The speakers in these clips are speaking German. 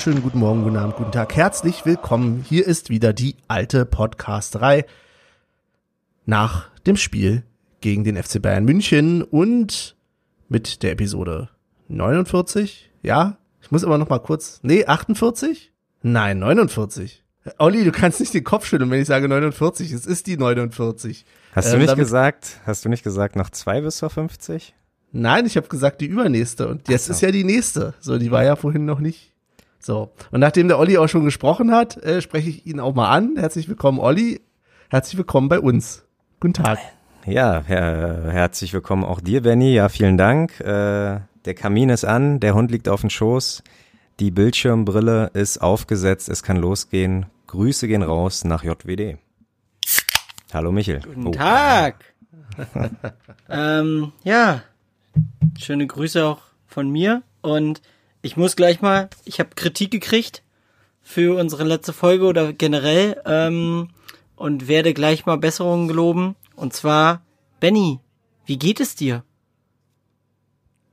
wunderschönen guten Morgen, guten Abend, guten Tag. Herzlich willkommen. Hier ist wieder die alte Podcasterei nach dem Spiel gegen den FC Bayern München und mit der Episode 49. Ja, ich muss aber noch mal kurz. Nee, 48? Nein, 49. Olli, du kannst nicht den Kopf schütteln, wenn ich sage 49. Es ist die 49. Hast du Ähm, nicht gesagt, hast du nicht gesagt noch zwei bis zur 50? Nein, ich habe gesagt die übernächste und jetzt so. ist ja die nächste. So, die war ja vorhin noch nicht. So, und nachdem der Olli auch schon gesprochen hat, äh, spreche ich ihn auch mal an. Herzlich willkommen, Olli. Herzlich willkommen bei uns. Guten Tag. Ja, her herzlich willkommen auch dir, Benny. Ja, vielen Dank. Äh, der Kamin ist an, der Hund liegt auf dem Schoß, die Bildschirmbrille ist aufgesetzt, es kann losgehen. Grüße gehen raus nach JWD. Hallo Michel. Guten Oh. Tag. ähm, ja, schöne Grüße auch von mir. Und ich muss gleich mal, ich habe Kritik gekriegt für unsere letzte Folge oder generell ähm, und werde gleich mal Besserungen geloben. Und zwar, Benny, wie geht es dir?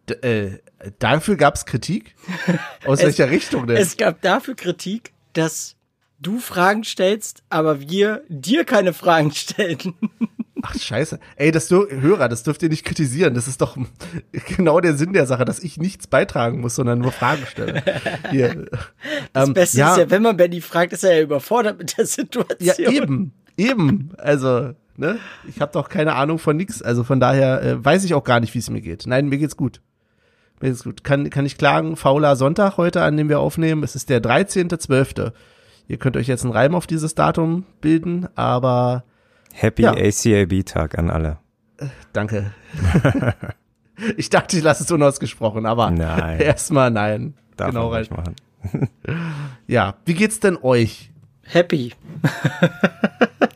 D äh, dafür gab's Kritik? Aus Es- welcher Richtung denn? Es gab dafür Kritik, dass du Fragen stellst, aber wir dir keine Fragen stellen. Ach, scheiße. Ey, das dür Hörer, das dürft ihr nicht kritisieren. Das ist doch genau der Sinn der Sache, dass ich nichts beitragen muss, sondern nur Fragen stelle. Hier. Das Ähm, Beste ja, ist ja, wenn man Benny fragt, ist er ja überfordert mit der Situation. Ja, eben, eben. Also, ne? Ich habe doch keine Ahnung von nix. Also von daher äh, weiß ich auch gar nicht, wie es mir geht. Nein, mir geht's gut. Mir geht's gut. Kann, kann ich klagen, fauler Sonntag heute, an dem wir aufnehmen. Es ist der 13.12. Ihr könnt euch jetzt einen Reim auf dieses Datum bilden, aber Happy Ja. ACAB-Tag an alle. danke. ich dachte, ich lasse es unausgesprochen, aber Nein. erstmal nein. Darf genau rein. ruhig machen. Ja, wie geht's denn euch? Happy.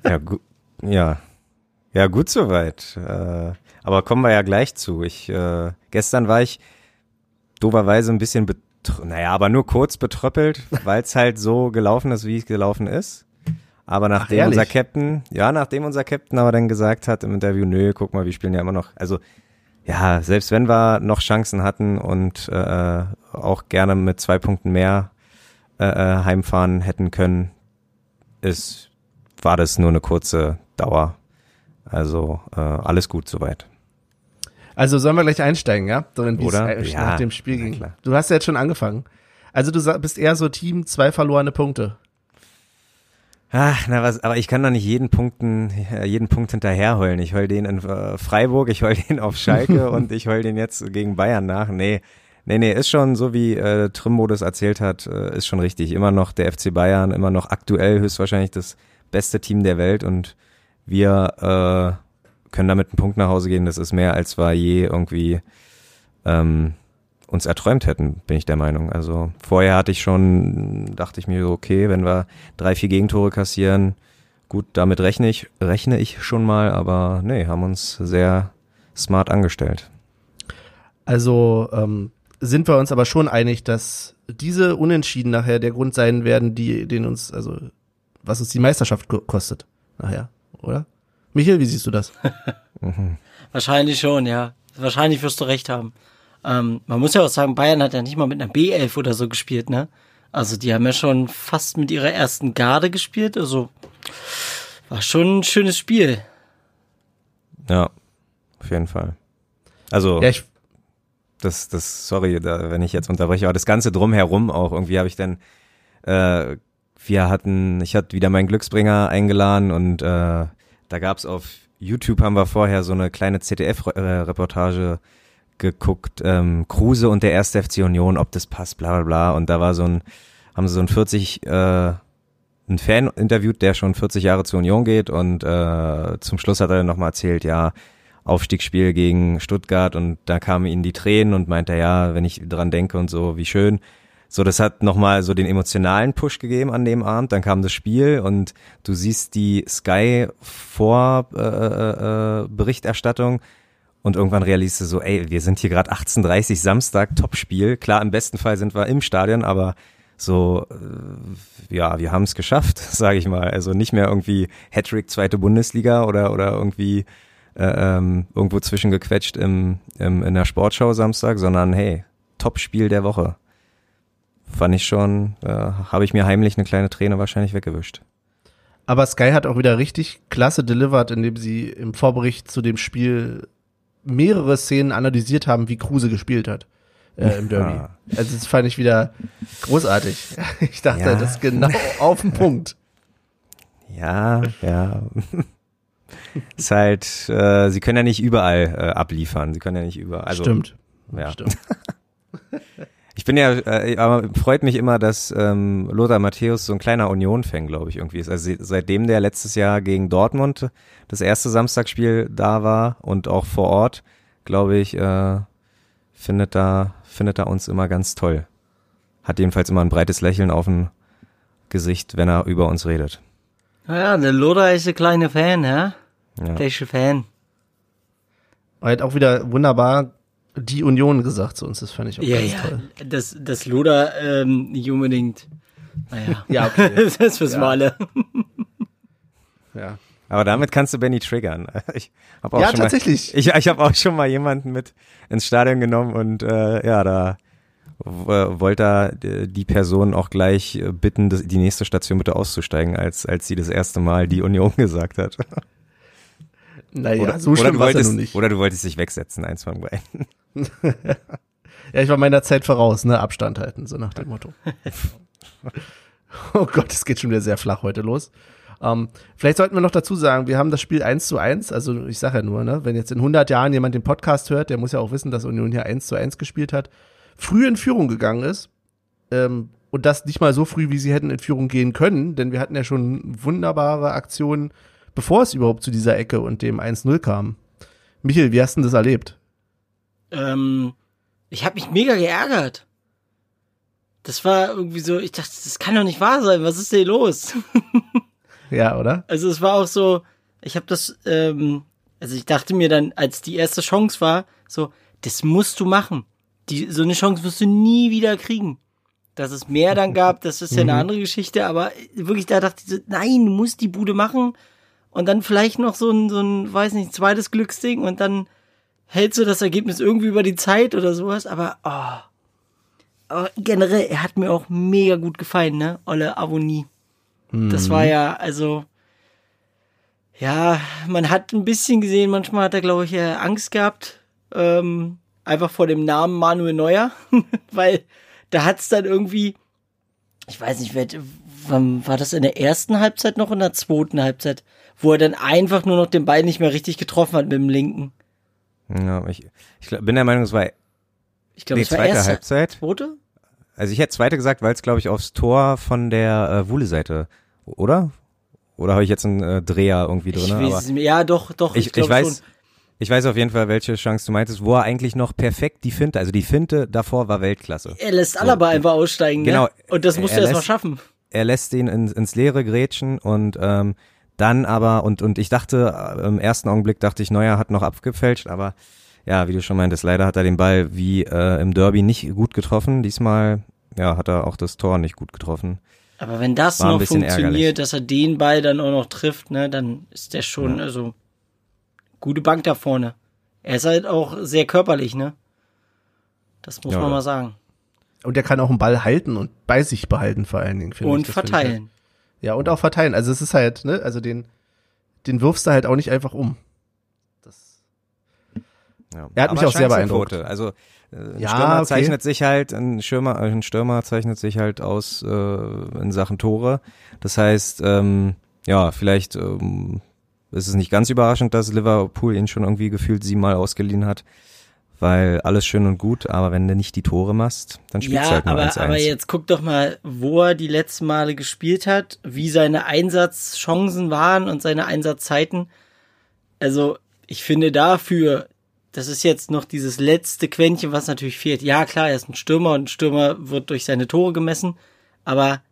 Ja, gu ja. ja, gut soweit. Äh, aber kommen wir ja gleich zu. Ich, äh, gestern war ich doverweise ein bisschen, betr- naja, aber nur kurz betröppelt, weil es halt so gelaufen ist, wie es gelaufen ist. Aber nachdem ehrlich? unser Captain, ja, nachdem unser Captain aber dann gesagt hat im Interview, nö, guck mal, wir spielen ja immer noch, also ja, selbst wenn wir noch Chancen hatten und äh, auch gerne mit zwei Punkten mehr äh, äh, heimfahren hätten können, ist, war das nur eine kurze Dauer. Also äh, alles gut soweit. Also sollen wir gleich einsteigen, ja? Darin, wie es Oder? äh, Ja, nach dem Spiel ging. Du hast ja jetzt schon angefangen. Also du bist eher so Team zwei verlorene Punkte. Ach, na was, aber ich kann doch nicht jeden Punkten, äh, jeden Punkt hinterherheulen. Ich heul den in äh, Freiburg, ich heul den auf Schalke und ich heul den jetzt gegen Bayern nach. Nee, nee, nee, ist schon so, wie äh, Trimbo das erzählt hat, äh, ist schon richtig. Immer noch der FC Bayern, immer noch aktuell höchstwahrscheinlich das beste Team der Welt und wir äh, können damit einen Punkt nach Hause gehen. Das ist mehr, als wir je irgendwie ähm, uns erträumt hätten, bin ich der Meinung. Also vorher hatte ich schon, dachte ich mir, okay, wenn wir drei, vier Gegentore kassieren, gut, damit rechne ich, rechne ich schon mal, aber nee, haben uns sehr smart angestellt. Also ähm, sind wir uns aber schon einig, dass diese Unentschieden nachher der Grund sein werden, die den uns, also was uns die Meisterschaft ko- kostet. Nachher, oder? Michael, wie siehst du das? Wahrscheinlich schon, ja. Wahrscheinlich wirst du recht haben. Ähm, man muss ja auch sagen, Bayern hat ja nicht mal mit einer B11 oder so gespielt, ne? Also die haben ja schon fast mit ihrer ersten Garde gespielt. Also war schon ein schönes Spiel. Ja, auf jeden Fall. Also Ja, ich, das, das, sorry, da, wenn ich jetzt unterbreche, aber das Ganze drumherum auch, irgendwie habe ich dann, äh, wir hatten, ich hatte wieder meinen Glücksbringer eingeladen und äh, da gab's auf YouTube haben wir vorher so eine kleine ZDF-Reportage geguckt, ähm, Kruse und der erste FC Union, ob das passt, bla bla bla. Und da war so ein, haben sie so ein 40, äh, ein Fan interviewt, der schon 40 Jahre zur Union geht und äh, zum Schluss hat er dann nochmal erzählt, ja, Aufstiegsspiel gegen Stuttgart und da kamen ihnen die Tränen und meinte, ja, wenn ich dran denke und so, wie schön. So, das hat nochmal so den emotionalen Push gegeben an dem Abend. Dann kam das Spiel und du siehst die Sky vor äh, äh, äh, und irgendwann realisierst du so, ey, wir sind hier gerade 18:30 Samstag, Topspiel. Klar, im besten Fall sind wir im Stadion, aber so, äh, ja, wir haben es geschafft, sage ich mal. Also nicht mehr irgendwie Hattrick zweite Bundesliga oder oder irgendwie äh, ähm, irgendwo zwischengequetscht im, im in der Sportschau Samstag, sondern hey, Topspiel der Woche. Fand ich schon, äh, habe ich mir heimlich eine kleine Träne wahrscheinlich weggewischt. Aber Sky hat auch wieder richtig klasse delivered, indem sie im Vorbericht zu dem Spiel mehrere Szenen analysiert haben, wie Kruse gespielt hat äh, im Derby. Ja. Also das fand ich wieder großartig. Ich dachte, Ja. das ist genau auf den Punkt. Ja, ja. ist halt, äh, sie können ja nicht überall äh, abliefern. Sie können ja nicht überall. Also, Stimmt. Ja. Stimmt. Ich bin ja, äh, aber freut mich immer, dass ähm, Lothar Matthäus so ein kleiner Union-Fan, glaube ich, irgendwie ist. Also se- seitdem der letztes Jahr gegen Dortmund das erste Samstagsspiel da war und auch vor Ort, glaube ich, äh, findet da findet er uns immer ganz toll. Hat jedenfalls immer ein breites Lächeln auf dem Gesicht, wenn er über uns redet. Naja, der Loda ist ein kleiner Fan, ja? Ja. Der ist ein Fan. Er hat auch wieder wunderbar die Union gesagt zu uns. Das fand ich auch Ja, ganz ja. toll. Das, das Loda ähm, nicht unbedingt. Naja. Ja, okay. das wissen wir Ja. alle. Ja, Aber damit kannst du Benny triggern. Ich hab auch ja schon mal, tatsächlich. Ich, ich habe auch schon mal jemanden mit ins Stadion genommen und äh, ja, da w- wollte er äh, die Person auch gleich äh, bitten, die nächste Station bitte auszusteigen, als, als sie das erste Mal die Union gesagt hat. Naja, oder, so schlimm war es ja wolltest, nun nicht. oder du wolltest dich wegsetzen, eins von beiden. Ja, ich war meiner Zeit voraus, ne? Abstand halten, so nach dem Motto. oh Gott, es geht schon wieder sehr flach heute los. Ähm, vielleicht sollten wir noch dazu sagen, wir haben das Spiel 1 zu 1, also ich sage ja nur, ne, wenn jetzt in 100 Jahren jemand den Podcast hört, der muss ja auch wissen, dass Union hier 1 zu 1 gespielt hat, früh in Führung gegangen ist ähm, und das nicht mal so früh, wie sie hätten in Führung gehen können, denn wir hatten ja schon wunderbare Aktionen, bevor es überhaupt zu dieser Ecke und dem 1-0 kam. Michael, wie hast du denn das erlebt? Ähm, ich habe mich mega geärgert. Das war irgendwie so, ich dachte, das kann doch nicht wahr sein. Was ist denn los? Ja, oder? Also es war auch so, ich habe das, ähm, also ich dachte mir dann, als die erste Chance war, so, das musst du machen. Die, so eine Chance wirst du nie wieder kriegen. Dass es mehr dann gab, das ist ja eine andere Geschichte, aber wirklich, da dachte ich so, nein, du musst die Bude machen und dann vielleicht noch so ein, so ein, weiß nicht, zweites Glücksding und dann hältst du das Ergebnis irgendwie über die Zeit oder sowas, aber, oh. Aber generell, er hat mir auch mega gut gefallen, ne? Olle Avonie. Das war ja, also, ja, man hat ein bisschen gesehen, manchmal hat er, glaube ich, Angst gehabt, ähm, einfach vor dem Namen Manuel Neuer, weil da hat's dann irgendwie, ich weiß nicht, wer, wann war das in der ersten Halbzeit noch in der zweiten Halbzeit, wo er dann einfach nur noch den Ball nicht mehr richtig getroffen hat mit dem linken. Ja, ich, ich glaub, bin der Meinung, es war Ich glaube, nee, es war zweite erste, Halbzeit. zweite? Also ich hätte zweite gesagt, weil es, glaube ich, aufs Tor von der äh, Wuhle-Seite, oder? Oder habe ich jetzt einen äh, Dreher irgendwie Ich drin? weiß. Ja, doch, doch. ich, ich, glaub weiß, schon. ich weiß auf jeden Fall, welche Chance du meintest, wo er eigentlich noch perfekt die Finte, also die Finte davor war Weltklasse. Er lässt Alaba einfach aussteigen, Genau. ne? Und das musst Er du erst mal schaffen. er lässt ihn ins, ins Leere grätschen und ähm, dann aber, und, und ich dachte, äh, im ersten Augenblick dachte ich, Neuer hat noch abgefälscht, aber ja, wie du schon meintest, leider hat er den Ball wie äh, im Derby nicht gut getroffen. Diesmal, ja, hat er auch das Tor nicht gut getroffen. Aber wenn das War noch funktioniert, ärgerlich. dass er den Ball dann auch noch trifft, ne, dann ist der schon, also, gute Bank da vorne. Er ist halt auch sehr körperlich, ne? Das muss Ja, man ja. mal sagen. Und der kann auch einen Ball halten und bei sich behalten vor allen Dingen. finde Und ich Halt. verteilen. Ja, und auch verteilen. Also es ist halt, ne, also den, den wirfst du halt auch nicht einfach um. Das, Ja. Er hat mich auch sehr beeindruckt. Also äh, ein Ja, Stürmer okay. zeichnet sich halt, ein Stürmer, ein Stürmer zeichnet sich halt aus äh, in Sachen Tore. Das heißt, ähm, ja, vielleicht ähm, ist es nicht ganz überraschend, dass Liverpool ihn schon irgendwie gefühlt siebenmal ausgeliehen hat. Weil alles schön und gut, aber wenn du nicht die Tore machst, dann spielst du Ja, halt nur aber, 1-1. aber jetzt guck doch mal, wo er die letzten Male gespielt hat, wie seine Einsatzchancen waren und seine Einsatzzeiten. Also, ich finde dafür, das ist jetzt noch dieses letzte Quäntchen, was natürlich fehlt. Ja, klar, er ist ein Stürmer und ein Stürmer wird durch seine Tore gemessen, aber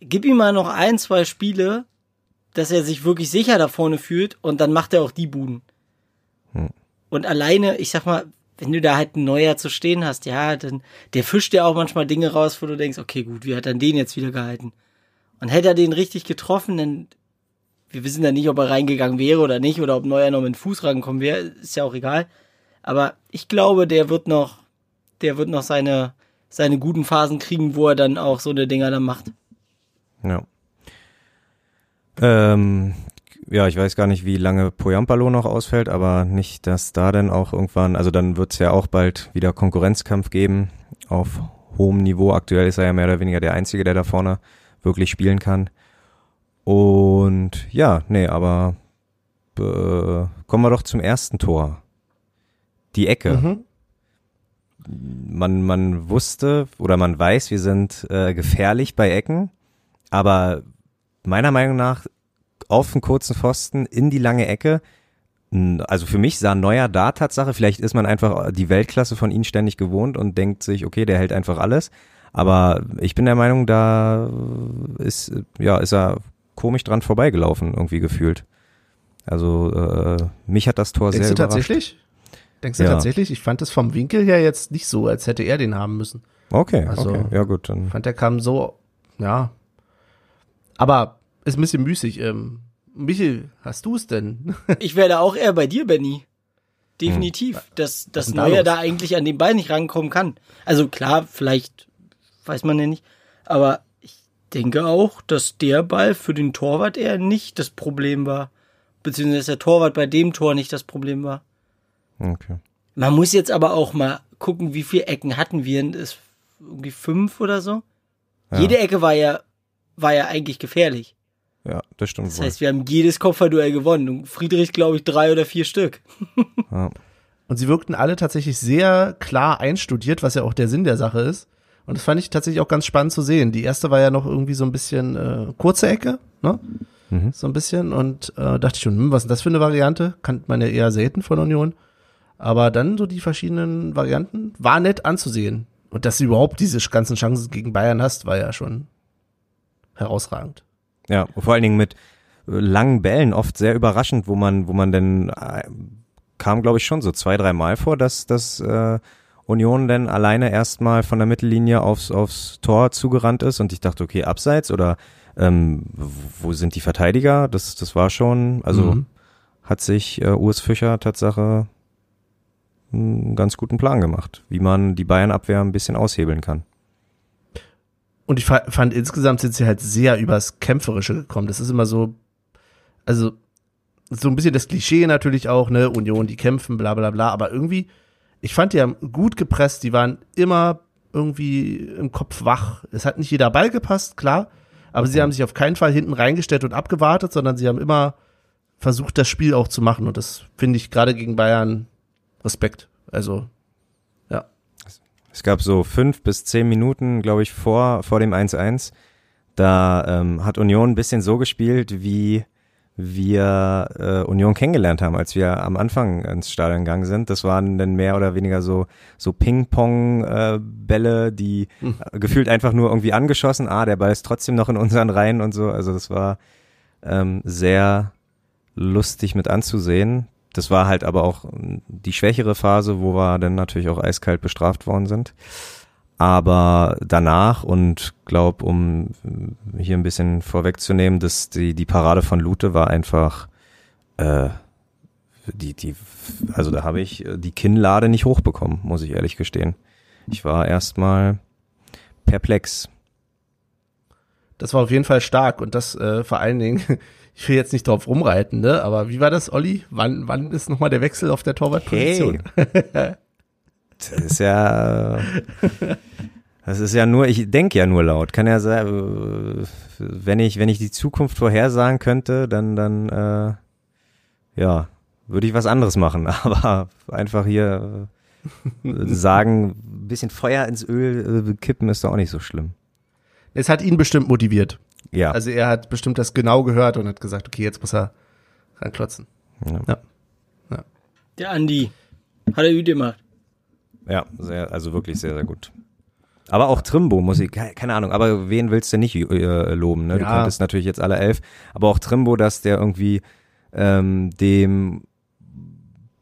gib ihm mal noch ein, zwei Spiele, dass er sich wirklich sicher da vorne fühlt und dann macht er auch die Buden. Hm. Und alleine, ich sag mal, wenn du da halt einen Neuer zu stehen hast, ja, dann, der fischt ja auch manchmal Dinge raus, wo du denkst, okay, gut, wie hat er den jetzt wieder gehalten? Und hätte er den richtig getroffen, dann, wir wissen ja nicht, ob er reingegangen wäre oder nicht, oder ob Neuer noch mit dem Fuß rangekommen wäre, ist ja auch egal. Aber ich glaube, der wird noch, der wird noch seine, seine guten Phasen kriegen, wo er dann auch so eine Dinger dann macht. Ja. Ähm, ja, ich weiß gar nicht, wie lange Poyampalo noch ausfällt, aber nicht, dass da dann auch irgendwann, also dann wird es ja auch bald wieder Konkurrenzkampf geben auf hohem Niveau. Aktuell ist er ja mehr oder weniger der Einzige, der da vorne wirklich spielen kann. Und ja, nee, aber äh, kommen wir doch zum ersten Tor. Die Ecke. Mhm. Man, man wusste oder man weiß, wir sind äh, gefährlich bei Ecken, aber meiner Meinung nach auf den kurzen Pfosten in die lange Ecke. Also für mich sah Neuer da Tatsache, vielleicht ist man einfach die Weltklasse von ihm ständig gewohnt und denkt sich, okay, der hält einfach alles. Aber ich bin der Meinung, da ist, ja, ist er komisch dran vorbeigelaufen, irgendwie gefühlt. Also äh, mich hat das Tor Denkst sehr du überrascht. tatsächlich? Denkst du Ja. tatsächlich? Ich fand es vom Winkel her jetzt nicht so, als hätte er den haben müssen. Okay, Also- okay, ja gut, dann Ich fand, der kam so, ja. Aber ist ein bisschen müßig. Ähm, Michel, hast du es denn? Ich wäre auch eher bei dir, Benny. Definitiv, dass, dass denn da Neuer da eigentlich an den Ball nicht rankommen kann. Also klar, vielleicht weiß man ja nicht, aber ich denke auch, dass der Ball für den Torwart eher nicht das Problem war. Beziehungsweise dass der Torwart bei dem Tor nicht das Problem war. okay. Man muss jetzt aber auch mal gucken, wie viele Ecken hatten wir. Ist irgendwie fünf oder so. Ja. Jede Ecke war ja, war ja eigentlich gefährlich. Ja, das stimmt Das wohl. heißt, wir haben jedes Kopfballduell gewonnen. Und Friedrich, glaube ich, drei oder vier Stück. ja. Und sie wirkten alle tatsächlich sehr klar einstudiert, was ja auch der Sinn der Sache ist. Und das fand ich tatsächlich auch ganz spannend zu sehen. Die erste war ja noch irgendwie so ein bisschen äh, kurze Ecke, ne? Mhm. So ein bisschen. Und äh, dachte ich schon, hm, was ist das für eine Variante? Kannte man ja eher selten von Union. Aber dann so die verschiedenen Varianten war nett anzusehen. Und dass du überhaupt diese ganzen Chancen gegen Bayern hast, war ja schon herausragend. Ja, vor allen Dingen mit äh, langen Bällen oft sehr überraschend, wo man, wo man denn äh, kam, glaube ich, schon so zwei, drei Mal vor, dass dass äh, Union denn alleine erstmal von der Mittellinie aufs, aufs Tor zugerannt ist und ich dachte, okay, abseits oder ähm, wo sind die Verteidiger? Das, das war schon, also Mhm. hat sich äh, Urs Fischer Tatsache einen ganz guten Plan gemacht, wie man die Bayern-Abwehr ein bisschen aushebeln kann. Und ich fa- fand insgesamt sind sie halt sehr übers Kämpferische gekommen. Das ist immer so, also so ein bisschen das Klischee natürlich auch, ne, Union, die kämpfen, bla bla bla, aber irgendwie, ich fand die haben gut gepresst, die waren immer irgendwie im Kopf wach. Es hat nicht jeder Ball gepasst, klar, aber sie haben sich auf keinen Fall hinten reingestellt und abgewartet, sondern sie haben immer versucht, das Spiel auch zu machen und das finde ich gerade gegen Bayern Respekt. Also. Es gab so fünf bis zehn Minuten, glaube ich, vor, vor dem 1-1. Da ähm, hat Union ein bisschen so gespielt, wie wir äh, Union kennengelernt haben, als wir am Anfang ins Stadion gegangen sind. Das waren dann mehr oder weniger so, so Ping-Pong-Bälle, die äh, gefühlt einfach nur irgendwie angeschossen. Ah, der Ball ist trotzdem noch in unseren Reihen und so. Also das war ähm, sehr lustig mit anzusehen. Das war halt aber auch ähm, die schwächere Phase, wo wir dann natürlich auch eiskalt bestraft worden sind. Aber danach und glaub, um äh, hier ein bisschen vorwegzunehmen, dass die, die Parade von Lute war einfach äh, die, die, also da habe ich äh, die Kinnlade nicht hochbekommen, muss ich ehrlich gestehen. Ich war erstmal perplex. Das war auf jeden Fall stark und das äh, vor allen Dingen, ich will jetzt nicht drauf rumreiten, ne? Aber wie war das, Olli? Wann, wann ist nochmal der Wechsel auf der Torwartposition? Das ist ja, das ist ja nur, ich denke ja nur laut. Kann ja sein, äh, wenn ich, wenn ich die Zukunft vorhersagen könnte, dann, dann, äh, ja, würde ich was anderes machen. Aber einfach hier äh, sagen, ein bisschen Feuer ins Öl äh, kippen ist doch auch nicht so schlimm. Es hat ihn bestimmt motiviert. Ja. Also er hat bestimmt das genau gehört und hat gesagt, okay, jetzt muss er ranklotzen. ja. Der Andi. Hat er gut gemacht. Ja, sehr, also wirklich sehr, sehr gut. Aber auch Trimbo muss ich, ke- keine Ahnung, aber wen willst du nicht äh, loben? Ne? Du Ja. konntest natürlich jetzt alle elf, aber auch Trimbo, dass der irgendwie ähm, dem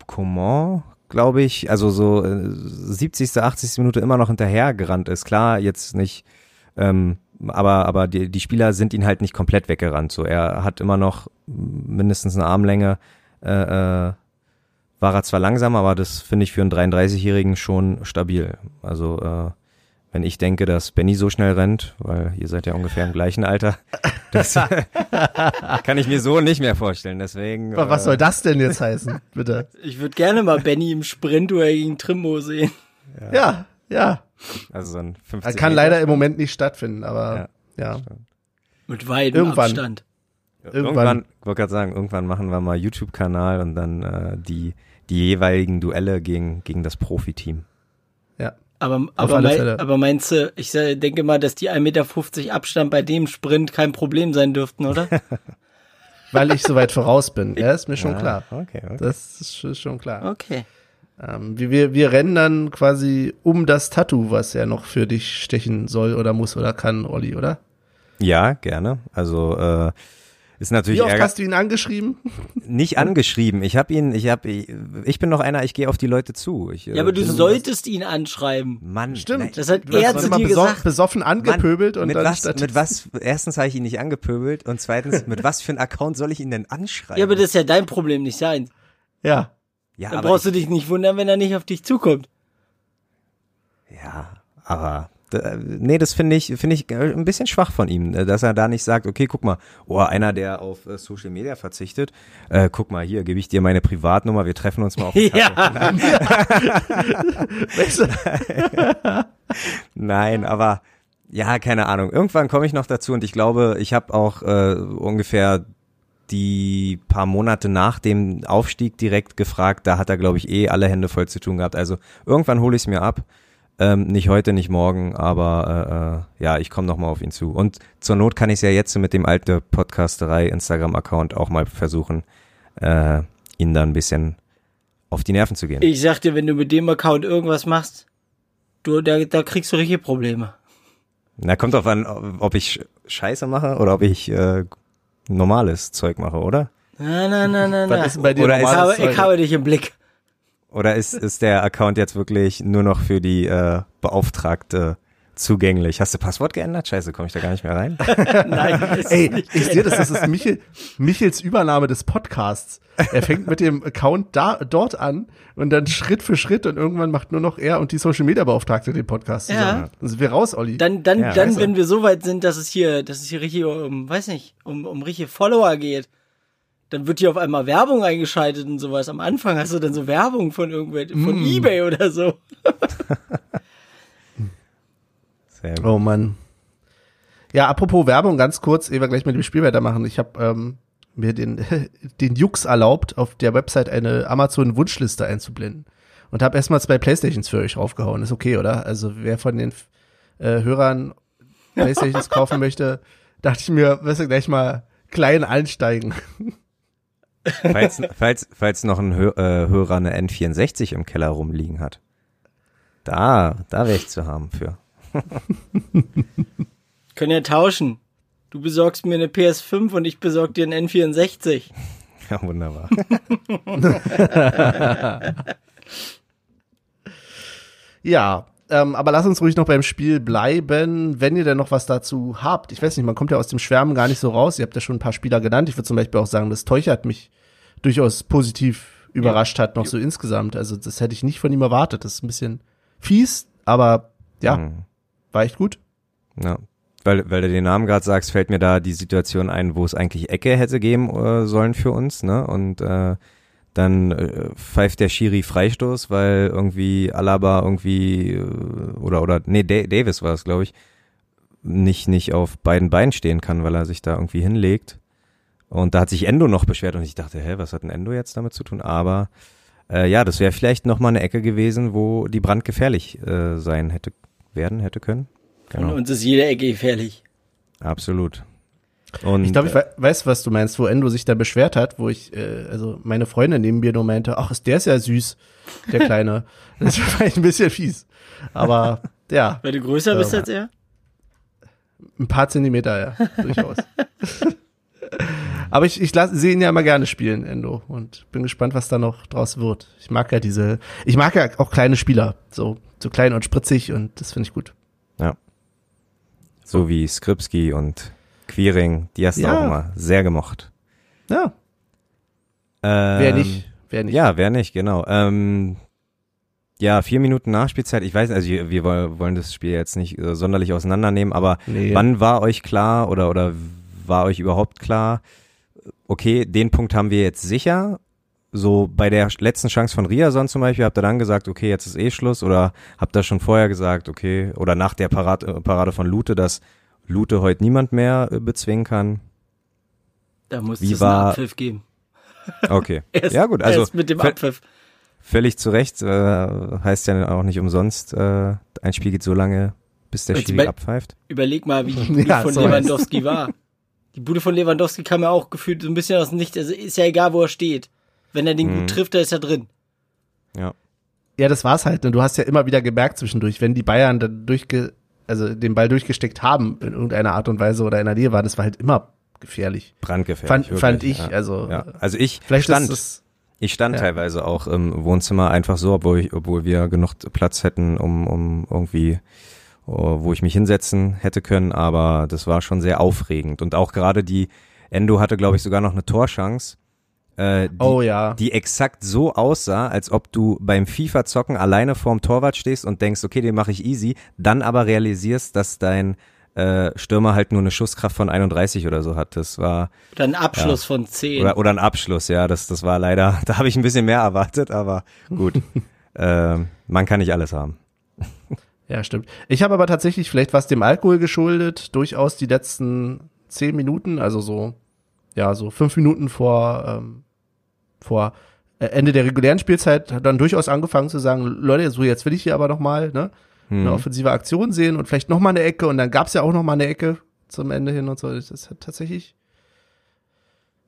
Coman, glaube ich, also so äh, 70., 80. Minute immer noch hinterhergerannt ist. Klar, jetzt nicht, ähm, aber, aber die, die Spieler sind ihn halt nicht komplett weggerannt. So, er hat immer noch mindestens eine Armlänge, äh, äh, war er zwar langsam, aber das finde ich für einen 33-Jährigen schon stabil. Also äh, wenn ich denke, dass Benny so schnell rennt, weil ihr seid ja ungefähr im gleichen Alter, das kann ich mir so nicht mehr vorstellen. Deswegen. Was äh, soll das denn jetzt heißen, bitte? Ich würde gerne mal Benny im Sprint oder gegen Trimmo sehen. Ja, ja. Also so ein 50 Das kann Meter. leider im Moment nicht stattfinden, aber ja. Mit weitem Irgendwann. Abstand. irgendwann- Irgendwann, wollte gerade sagen, irgendwann machen wir mal YouTube-Kanal und dann äh, die die jeweiligen Duelle gegen gegen das Profiteam. Ja. Aber, aber, mein, aber meinst du, ich denke mal, dass die 1,50 Meter Abstand bei dem Sprint kein Problem sein dürften, oder? Weil ich so weit voraus bin. Ja, ist mir schon Ah, klar. Okay, okay. Das ist schon klar. Okay. Ähm, wir, wir, wir rennen dann quasi um das Tattoo, was er noch für dich stechen soll oder muss oder kann, Olli, oder? Ja, gerne. Also äh, ist natürlich Wie oft hast du ihn angeschrieben? nicht angeschrieben. Ich habe ihn, ich habe, ich, ich bin noch einer. Ich gehe auf die Leute zu. Ich, Ja, aber du bin- solltest ihn anschreiben. Mann, Stimmt. nein. Das hat Du er zu dir beso gesagt. besoffen angepöbelt Mann, und mit dann was, mit was, erstens habe ich ihn nicht angepöbelt und zweitens, mit was für einem Account soll ich ihn denn anschreiben? Ja, aber das ist ja dein Problem, nicht sein. Ja. Ja, Dann aber brauchst du dich nicht wundern, wenn er nicht auf dich zukommt. ja, aber, nee, das finde ich, finde ich äh, ein bisschen schwach von ihm, äh, dass er da nicht sagt, okay, guck mal, oh, einer, der auf äh, Social Media verzichtet, äh, guck mal hier, gebe ich dir meine Privatnummer, wir treffen uns mal auf Kaffee. Ja. Du? Nein, aber ja, keine Ahnung. Irgendwann komme ich noch dazu und ich glaube, ich habe auch äh, ungefähr die paar Monate nach dem Aufstieg direkt gefragt. Da hat er, glaube ich, eh alle Hände voll zu tun gehabt. Also irgendwann hole ich es mir ab. Ähm, nicht heute, nicht morgen, aber äh, äh, ja, ich komme noch mal auf ihn zu. Und zur Not kann ich es ja jetzt mit dem alten Podcasterei Instagram-Account auch mal versuchen, äh, ihn dann ein bisschen auf die Nerven zu gehen. Ich sag dir, wenn du mit dem Account irgendwas machst, du, da, da kriegst du richtige Probleme. Na, kommt drauf an, ob ich Scheiße mache oder ob ich äh, normales Zeug mache, oder? Na, na, na, na, Was na. ist bei dir Oder ist- Ich normales habe, ich Zeug? habe dich im Blick. Oder ist, ist der Account jetzt wirklich nur noch für die äh, Beauftragte zugänglich? Hast du Passwort geändert? Scheiße, komme ich da gar nicht mehr rein? Nein, ist Ey, ich sehe das, das ist Michel, Michels Übernahme des Podcasts. Er fängt mit dem Account da, dort an und dann Schritt für Schritt und irgendwann macht nur noch er und die Social Media Beauftragte den Podcast Ja. zusammen. Dann sind wir raus, Olli. Dann, dann, Ja, dann, du. wenn wir so weit sind, dass es hier, dass es hier richtig um, weiß nicht, um, um richtige Follower geht, dann wird hier auf einmal Werbung eingeschaltet und sowas. Am Anfang hast du dann so Werbung von irgendwelchen, von Mm. eBay oder so. Sehr gut. Oh Mann. Ja, apropos Werbung, ganz kurz, ehe wir gleich mit dem Spiel weitermachen. Ich habe ähm, mir den, den Jux erlaubt, auf der Website eine Amazon-Wunschliste einzublenden. Und habe erstmal zwei Playstations für euch raufgehauen. Ist okay, oder? Also wer von den äh, Hörern Playstations kaufen möchte, dachte ich mir, wirst du gleich mal klein einsteigen. Falls, falls, falls noch ein Hö äh, Hörer eine N64 im Keller rumliegen hat. Da, da wäre ich zu haben für. Können ja tauschen. Du besorgst mir eine PS5 und ich besorg dir einen N64. Ja, wunderbar. Ja, ähm, aber lass uns ruhig noch beim Spiel bleiben, wenn ihr denn noch was dazu habt. Ich weiß nicht, man kommt ja aus dem Schwärmen gar nicht so raus. Ihr habt ja schon ein paar Spieler genannt. Ich würde zum Beispiel auch sagen, dass Teuchert mich durchaus positiv überrascht hat, noch so insgesamt. Also das hätte ich nicht von ihm erwartet. Das ist ein bisschen fies, aber ja, Mhm. War echt gut. Ja. Weil, weil du den Namen gerade sagst, fällt mir da die Situation ein, wo es eigentlich Ecke hätte geben äh, sollen für uns, ne? Und äh, dann äh, pfeift der Schiri Freistoß, weil irgendwie Alaba irgendwie äh, oder oder nee Da- Davis war es, glaube ich, nicht nicht auf beiden Beinen stehen kann, weil er sich da irgendwie hinlegt. Und da hat sich Endo noch beschwert und ich dachte, hä, was hat denn Endo jetzt damit zu tun? Aber äh, ja, das wäre vielleicht noch mal eine Ecke gewesen, wo die brandgefährlich äh, sein hätte werden hätte können. Von Genau. uns ist jede Ecke gefährlich. Absolut. Und Ich glaube, ich äh, we weiß, was du meinst, wo Endo sich da beschwert hat, wo ich, äh, also meine Freundin neben mir nur meinte, ach, ist der ist ja süß, der Kleine. das war ein bisschen fies. Aber ja, Weil du größer bist Ja. als er? Ein paar Zentimeter, ja, durchaus. Aber ich, ich sehe ihn ja immer gerne spielen, Endo. Und bin gespannt, was da noch draus wird. Ich mag ja diese, ich mag ja auch kleine Spieler. So, so klein und spritzig und das finde ich gut. so wie Skripski und Quiring, die hast du Ja. auch immer sehr gemocht. Ja, Ähm, wer nicht, wer nicht. Ja, wer nicht, genau. Ähm, Ja, vier Minuten Nachspielzeit. Ich weiß, also wir wollen das Spiel jetzt nicht äh, sonderlich auseinandernehmen, aber Nee. wann war euch klar oder oder war euch überhaupt klar, okay, den Punkt haben wir jetzt sicher? So bei der letzten Chance von Riason zum Beispiel, habt ihr dann gesagt, okay, jetzt ist eh Schluss oder habt ihr schon vorher gesagt, okay, oder nach der Parade, Parade von Lute, dass Lute heute niemand mehr äh, bezwingen kann? Da muss es war- einen Abpfiff geben. Okay. Erst, ja gut, also erst mit dem Abpfiff. völlig zu Recht, äh, heißt ja auch nicht umsonst, äh, ein Spiel geht so lange, bis der Schiri bei- abpfeift. Überleg mal, wie die Bude Ja, von so Lewandowski war. Die Bude von Lewandowski kam ja auch gefühlt so ein bisschen aus dem Nichts. Also ist ja egal, wo er steht. Wenn er den Mhm. gut trifft, da ist er drin. Ja. Ja, das war's halt. Und du hast ja immer wieder gemerkt zwischendurch, wenn die Bayern dann durchge, also den Ball durchgesteckt haben in irgendeiner Art und Weise oder in der Nähe waren, das war halt immer gefährlich. Brandgefährlich. Fand, wirklich, fand ich, ja. also Ja. Also ich vielleicht stand, ist es, ich stand ja. teilweise auch im Wohnzimmer einfach so, obwohl, ich, obwohl wir genug Platz hätten, um, um irgendwie, oh, wo ich mich hinsetzen hätte können, aber das war schon sehr aufregend. Und auch gerade die, Endo hatte, glaube ich, sogar noch eine Torchance, äh, die, oh ja. die exakt so aussah, als ob du beim FIFA-Zocken alleine vorm Torwart stehst und denkst, okay, den mache ich easy, dann aber realisierst, dass dein äh, Stürmer halt nur eine Schusskraft von 31 oder so hat. Das war Oder ein Abschluss von 10. oder, oder ein Abschluss, ja, das, das war leider, da habe ich ein bisschen mehr erwartet, aber gut. ähm, man kann nicht alles haben. Ja, stimmt. Ich habe aber tatsächlich, vielleicht was dem Alkohol geschuldet, durchaus die letzten zehn Minuten, also so, ja, so fünf Minuten vor, ähm, vor äh, Ende der regulären Spielzeit, dann durchaus angefangen zu sagen, Leute, so jetzt will ich hier aber noch mal, ne, Hm. eine offensive Aktion sehen und vielleicht noch mal eine Ecke und dann gab's ja auch noch mal eine Ecke zum Ende hin und so. Das hat tatsächlich.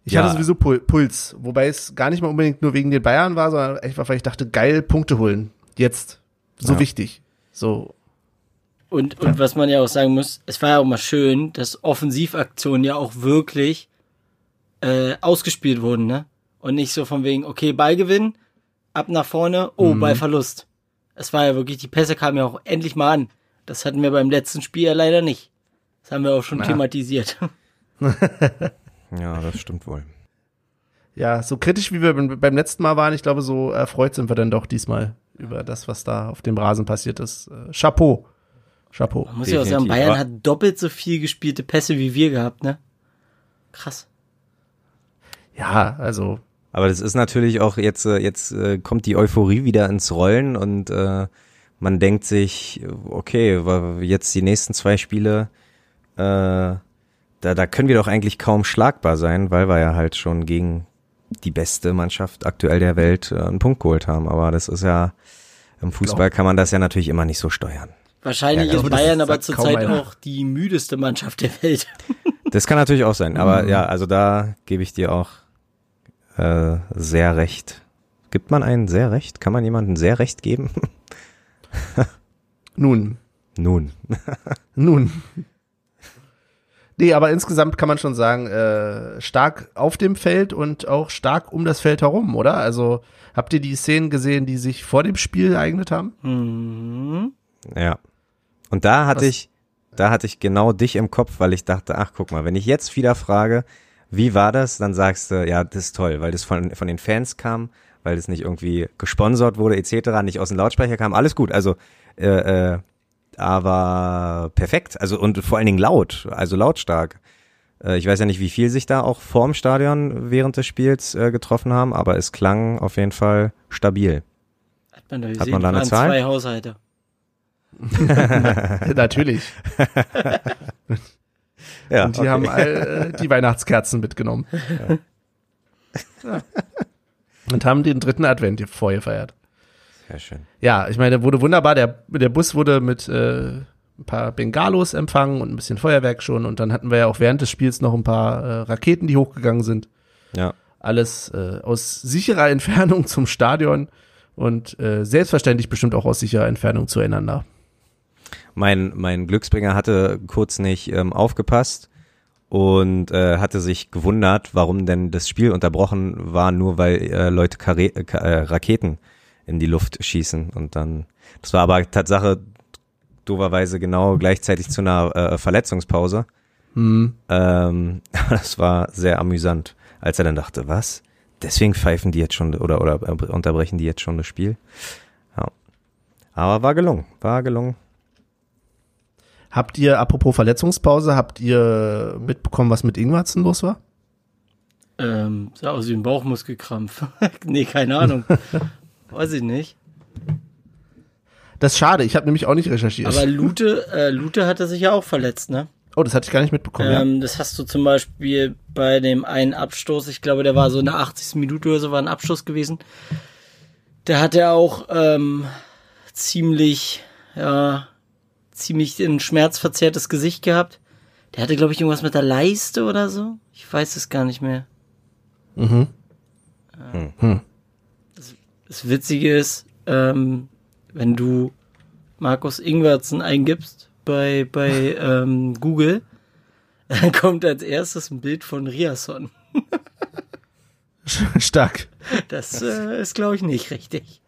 Ich Ja. hatte sowieso Pul Puls, wobei es gar nicht mal unbedingt nur wegen den Bayern war, sondern einfach, weil ich dachte, geil, Punkte holen. Jetzt. So Ja. wichtig. So, Und, und was man ja auch sagen muss, es war ja auch mal schön, dass Offensivaktionen ja auch wirklich äh, ausgespielt wurden, ne? Und nicht so von wegen, okay, Ballgewinn, ab nach vorne, oh, Mhm. Ballverlust. Es war ja wirklich, die Pässe kamen ja auch endlich mal an. Das hatten wir beim letzten Spiel ja leider nicht. Das haben wir auch schon Ja. thematisiert. Ja, das stimmt wohl. Ja, so kritisch wie wir beim letzten Mal waren, ich glaube, so erfreut sind wir dann doch diesmal über das, was da auf dem Rasen passiert ist. Äh, Chapeau. Chapeau. Man muss ja auch sagen, Definitiv. Bayern hat doppelt so viel gespielte Pässe wie wir gehabt, ne? Krass. Ja, also, Aber das ist natürlich auch jetzt, äh, jetzt äh, kommt die Euphorie wieder ins Rollen und äh, man denkt sich, okay, jetzt die nächsten zwei Spiele, äh, da, da können wir doch eigentlich kaum schlagbar sein, weil wir ja halt schon gegen die beste Mannschaft aktuell der Welt äh, einen Punkt geholt haben. Aber das ist ja, im Fußball kann man das ja natürlich immer nicht so steuern. Wahrscheinlich Ja, ist Bayern aber kaum zurzeit auch die müdeste Mannschaft der Welt. Das kann natürlich auch sein, aber ja, also da gebe ich dir auch äh, sehr recht. Gibt man einen sehr recht? Kann man jemanden sehr recht geben? nun, Nun. nun. Nee, aber insgesamt kann man schon sagen, äh, stark auf dem Feld und auch stark um das Feld herum, oder? Also, habt ihr die Szenen gesehen, die sich vor dem Spiel ereignet haben? Mhm. Ja. Und da hatte Was- ich, da hatte ich genau dich im Kopf, weil ich dachte, ach guck mal, wenn ich jetzt wieder frage, wie war das, dann sagst du, ja, das ist toll, weil das von, von den Fans kam, weil das nicht irgendwie gesponsert wurde, etc., nicht aus dem Lautsprecher kam, alles gut. Also, äh, äh, aber perfekt. Also und vor allen Dingen laut, also lautstark. Äh, ich weiß ja nicht, wie viel sich da auch vorm Stadion während des Spiels äh, getroffen haben, aber es klang auf jeden Fall stabil. Hat man da Hat gesehen, man da eine waren Zahl? zwei Haushalte. Natürlich. Ja, und die haben all, äh, die Weihnachtskerzen mitgenommen. Ja. Und haben den dritten Advent hier vorgefeiert. Sehr schön. Ja, ich meine, wurde wunderbar. Der, der Bus wurde mit äh, ein paar Bengalos empfangen und ein bisschen Feuerwerk schon. Und dann hatten wir ja auch während des Spiels noch ein paar äh, Raketen, die hochgegangen sind. Ja. Alles äh, aus sicherer Entfernung zum Stadion und äh, selbstverständlich bestimmt auch aus sicherer Entfernung zueinander. Mein, mein Glücksbringer hatte kurz nicht ähm, aufgepasst und äh, hatte sich gewundert, warum denn das Spiel unterbrochen war, nur weil äh, Leute Kare äh, Raketen in die Luft schießen. Und dann, das war aber Tatsache doverweise genau gleichzeitig zu einer äh, Verletzungspause. Hm. Ähm, das war sehr amüsant, als er dann dachte, was? Deswegen pfeifen die jetzt schon oder oder äh, unterbrechen die jetzt schon das Spiel? Aber war gelungen, war gelungen. Habt ihr, apropos Verletzungspause, habt ihr mitbekommen, was mit Ingwarzen los war? Ähm, sah aus wie ein Bauchmuskelkrampf. nee, keine Ahnung. Weiß ich nicht. Das ist schade, ich habe nämlich auch nicht recherchiert. Aber Lute, äh, Lute hatte sich ja auch verletzt, ne? oh, das hatte ich gar nicht mitbekommen. Ähm, das hast du zum Beispiel bei dem einen Abstoß, ich glaube, der war so in der 80. Minute oder so, war ein Abstoß gewesen. Da hat er auch ähm, ziemlich, ja, ziemlich ein schmerzverzerrtes Gesicht gehabt. Der hatte, glaube ich, irgendwas mit der Leiste oder so. Ich weiß es gar nicht mehr. ja. Mhm. Hm. Das Witzige ist, ähm, wenn du Markus Ingwertsen eingibst bei, bei ähm, Google, dann kommt als erstes ein Bild von Riasson. Stark. Das äh, ist, glaube ich, nicht richtig.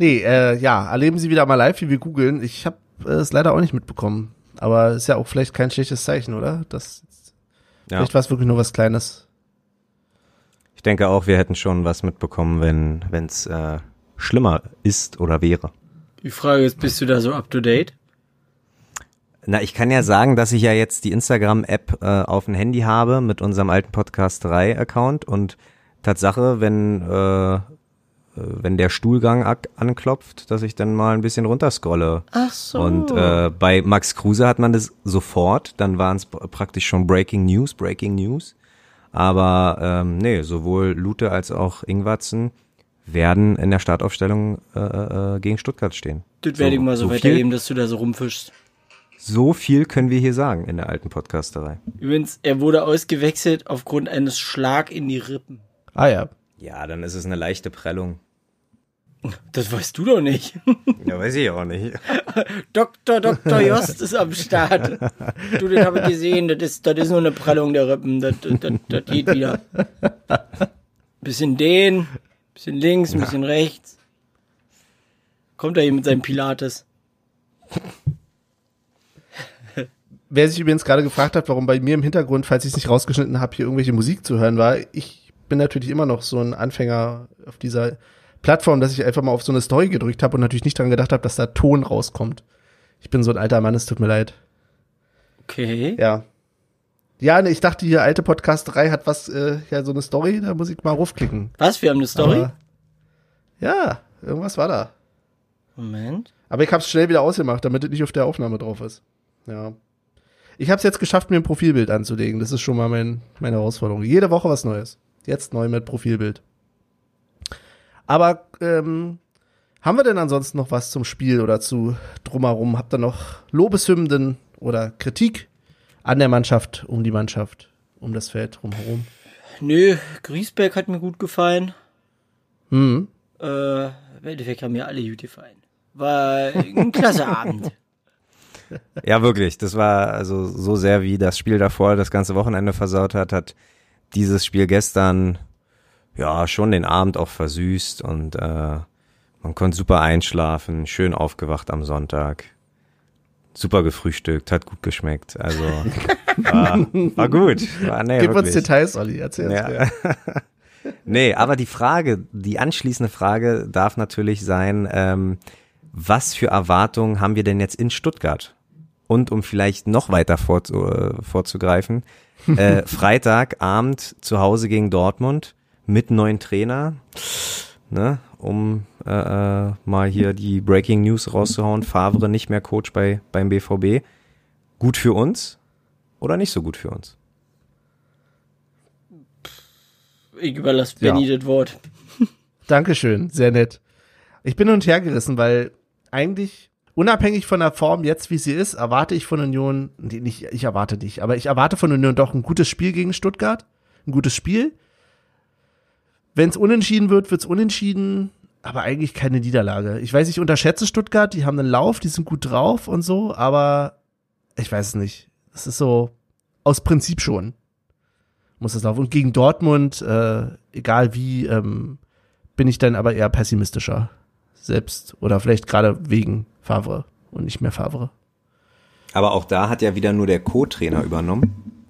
Nee, äh, ja, erleben Sie wieder mal live, wie wir googeln. Ich habe äh, es leider auch nicht mitbekommen. Aber ist ja auch vielleicht kein schlechtes Zeichen, oder? Das, Ja. Vielleicht war es wirklich nur was Kleines. Ich denke auch, wir hätten schon was mitbekommen, wenn es äh, schlimmer ist oder wäre. Die Frage ist, bist du da so up to date? Na, ich kann ja sagen, dass ich ja jetzt die Instagram-App äh, auf dem Handy habe mit unserem alten Podcast 3 Account und Tatsache, wenn äh, wenn der Stuhlgang anklopft, dass ich dann mal ein bisschen runterscrolle. Ach so. Und äh, bei Max Kruse hat man das sofort, dann waren es praktisch schon Breaking News, Breaking News. Aber ähm, nee, sowohl Lute als auch Ingwatzen werden in der Startaufstellung äh, äh, gegen Stuttgart stehen. das werde ich mal so, so weitergeben, dass du da so rumfischst. So viel können wir hier sagen in der alten Podcasterei. Übrigens, er wurde ausgewechselt aufgrund eines Schlag in die Rippen. Ah ja. Ja, dann ist es eine leichte Prellung. Das weißt du doch nicht. Ja, weiß ich auch nicht. Dr. Dr. Jost ist am Start. Du, das habe ich gesehen, das ist, das ist nur eine Prellung der Rippen. Das, das, das, das geht wieder. Bisschen den, bisschen links, ein bisschen rechts. Kommt er hier mit seinem Pilates. Wer sich übrigens gerade gefragt hat, warum bei mir im Hintergrund, falls ich es nicht rausgeschnitten habe, hier irgendwelche Musik zu hören war, ich bin natürlich immer noch so ein Anfänger auf dieser Plattform, dass ich einfach mal auf so eine Story gedrückt habe und natürlich nicht dran gedacht habe, dass da Ton rauskommt. Ich bin so ein alter Mann, es tut mir leid. Okay. Ja. Ja, nee, ich dachte, hier alte Podcast 3 hat was, äh, ja, so eine Story, da muss ich mal raufklicken. Was? Wir haben eine Story? Aber, ja, irgendwas war da. Moment. Aber ich habe es schnell wieder ausgemacht, damit es nicht auf der Aufnahme drauf ist. Ja. Ich habe es jetzt geschafft, mir ein Profilbild anzulegen. Das ist schon mal mein, meine Herausforderung. Jede Woche was Neues. Jetzt neu mit Profilbild. Aber ähm, haben wir denn ansonsten noch was zum Spiel oder zu drumherum? Habt ihr noch Lobeshymnen oder Kritik an der Mannschaft, um die Mannschaft, um das Feld drumherum? Nö, Griesbeck hat mir gut gefallen. Hm. Äh, im Endeffekt haben mir alle gut gefallen. War ein klasse Abend. Ja, wirklich. Das war also so sehr wie das Spiel davor das ganze Wochenende versaut hat, hat dieses Spiel gestern ja schon den Abend auch versüßt und äh, man konnte super einschlafen, schön aufgewacht am Sonntag, super gefrühstückt, hat gut geschmeckt. Also war, war gut. War, nee, Gib uns wirklich. Details, Olli. Erzähl ja. Nee, aber die Frage, die anschließende Frage darf natürlich sein, ähm, was für Erwartungen haben wir denn jetzt in Stuttgart? Und um vielleicht noch weiter vorzu, äh, vorzugreifen, äh, Freitagabend zu Hause gegen Dortmund mit neuen Trainer, ne, um äh, äh, mal hier die Breaking News rauszuhauen, Favre nicht mehr Coach bei beim BVB. Gut für uns oder nicht so gut für uns? Ich überlasse Benny Ja. das Wort. Dankeschön, sehr nett. Ich bin hin und her gerissen, weil eigentlich unabhängig von der Form jetzt, wie sie ist, erwarte ich von Union, nee, nicht, ich erwarte nicht, aber ich erwarte von Union doch ein gutes Spiel gegen Stuttgart, ein gutes Spiel. Wenn es unentschieden wird, wird es unentschieden, aber eigentlich keine Niederlage. Ich weiß, ich unterschätze Stuttgart, die haben einen Lauf, die sind gut drauf und so, aber ich weiß es nicht. Das ist so aus Prinzip schon. Muss es laufen. Und gegen Dortmund, äh, egal wie, ähm, bin ich dann aber eher pessimistischer. Selbst oder vielleicht gerade wegen Favre und nicht mehr Favre. Aber auch da hat ja wieder nur der Co-Trainer übernommen.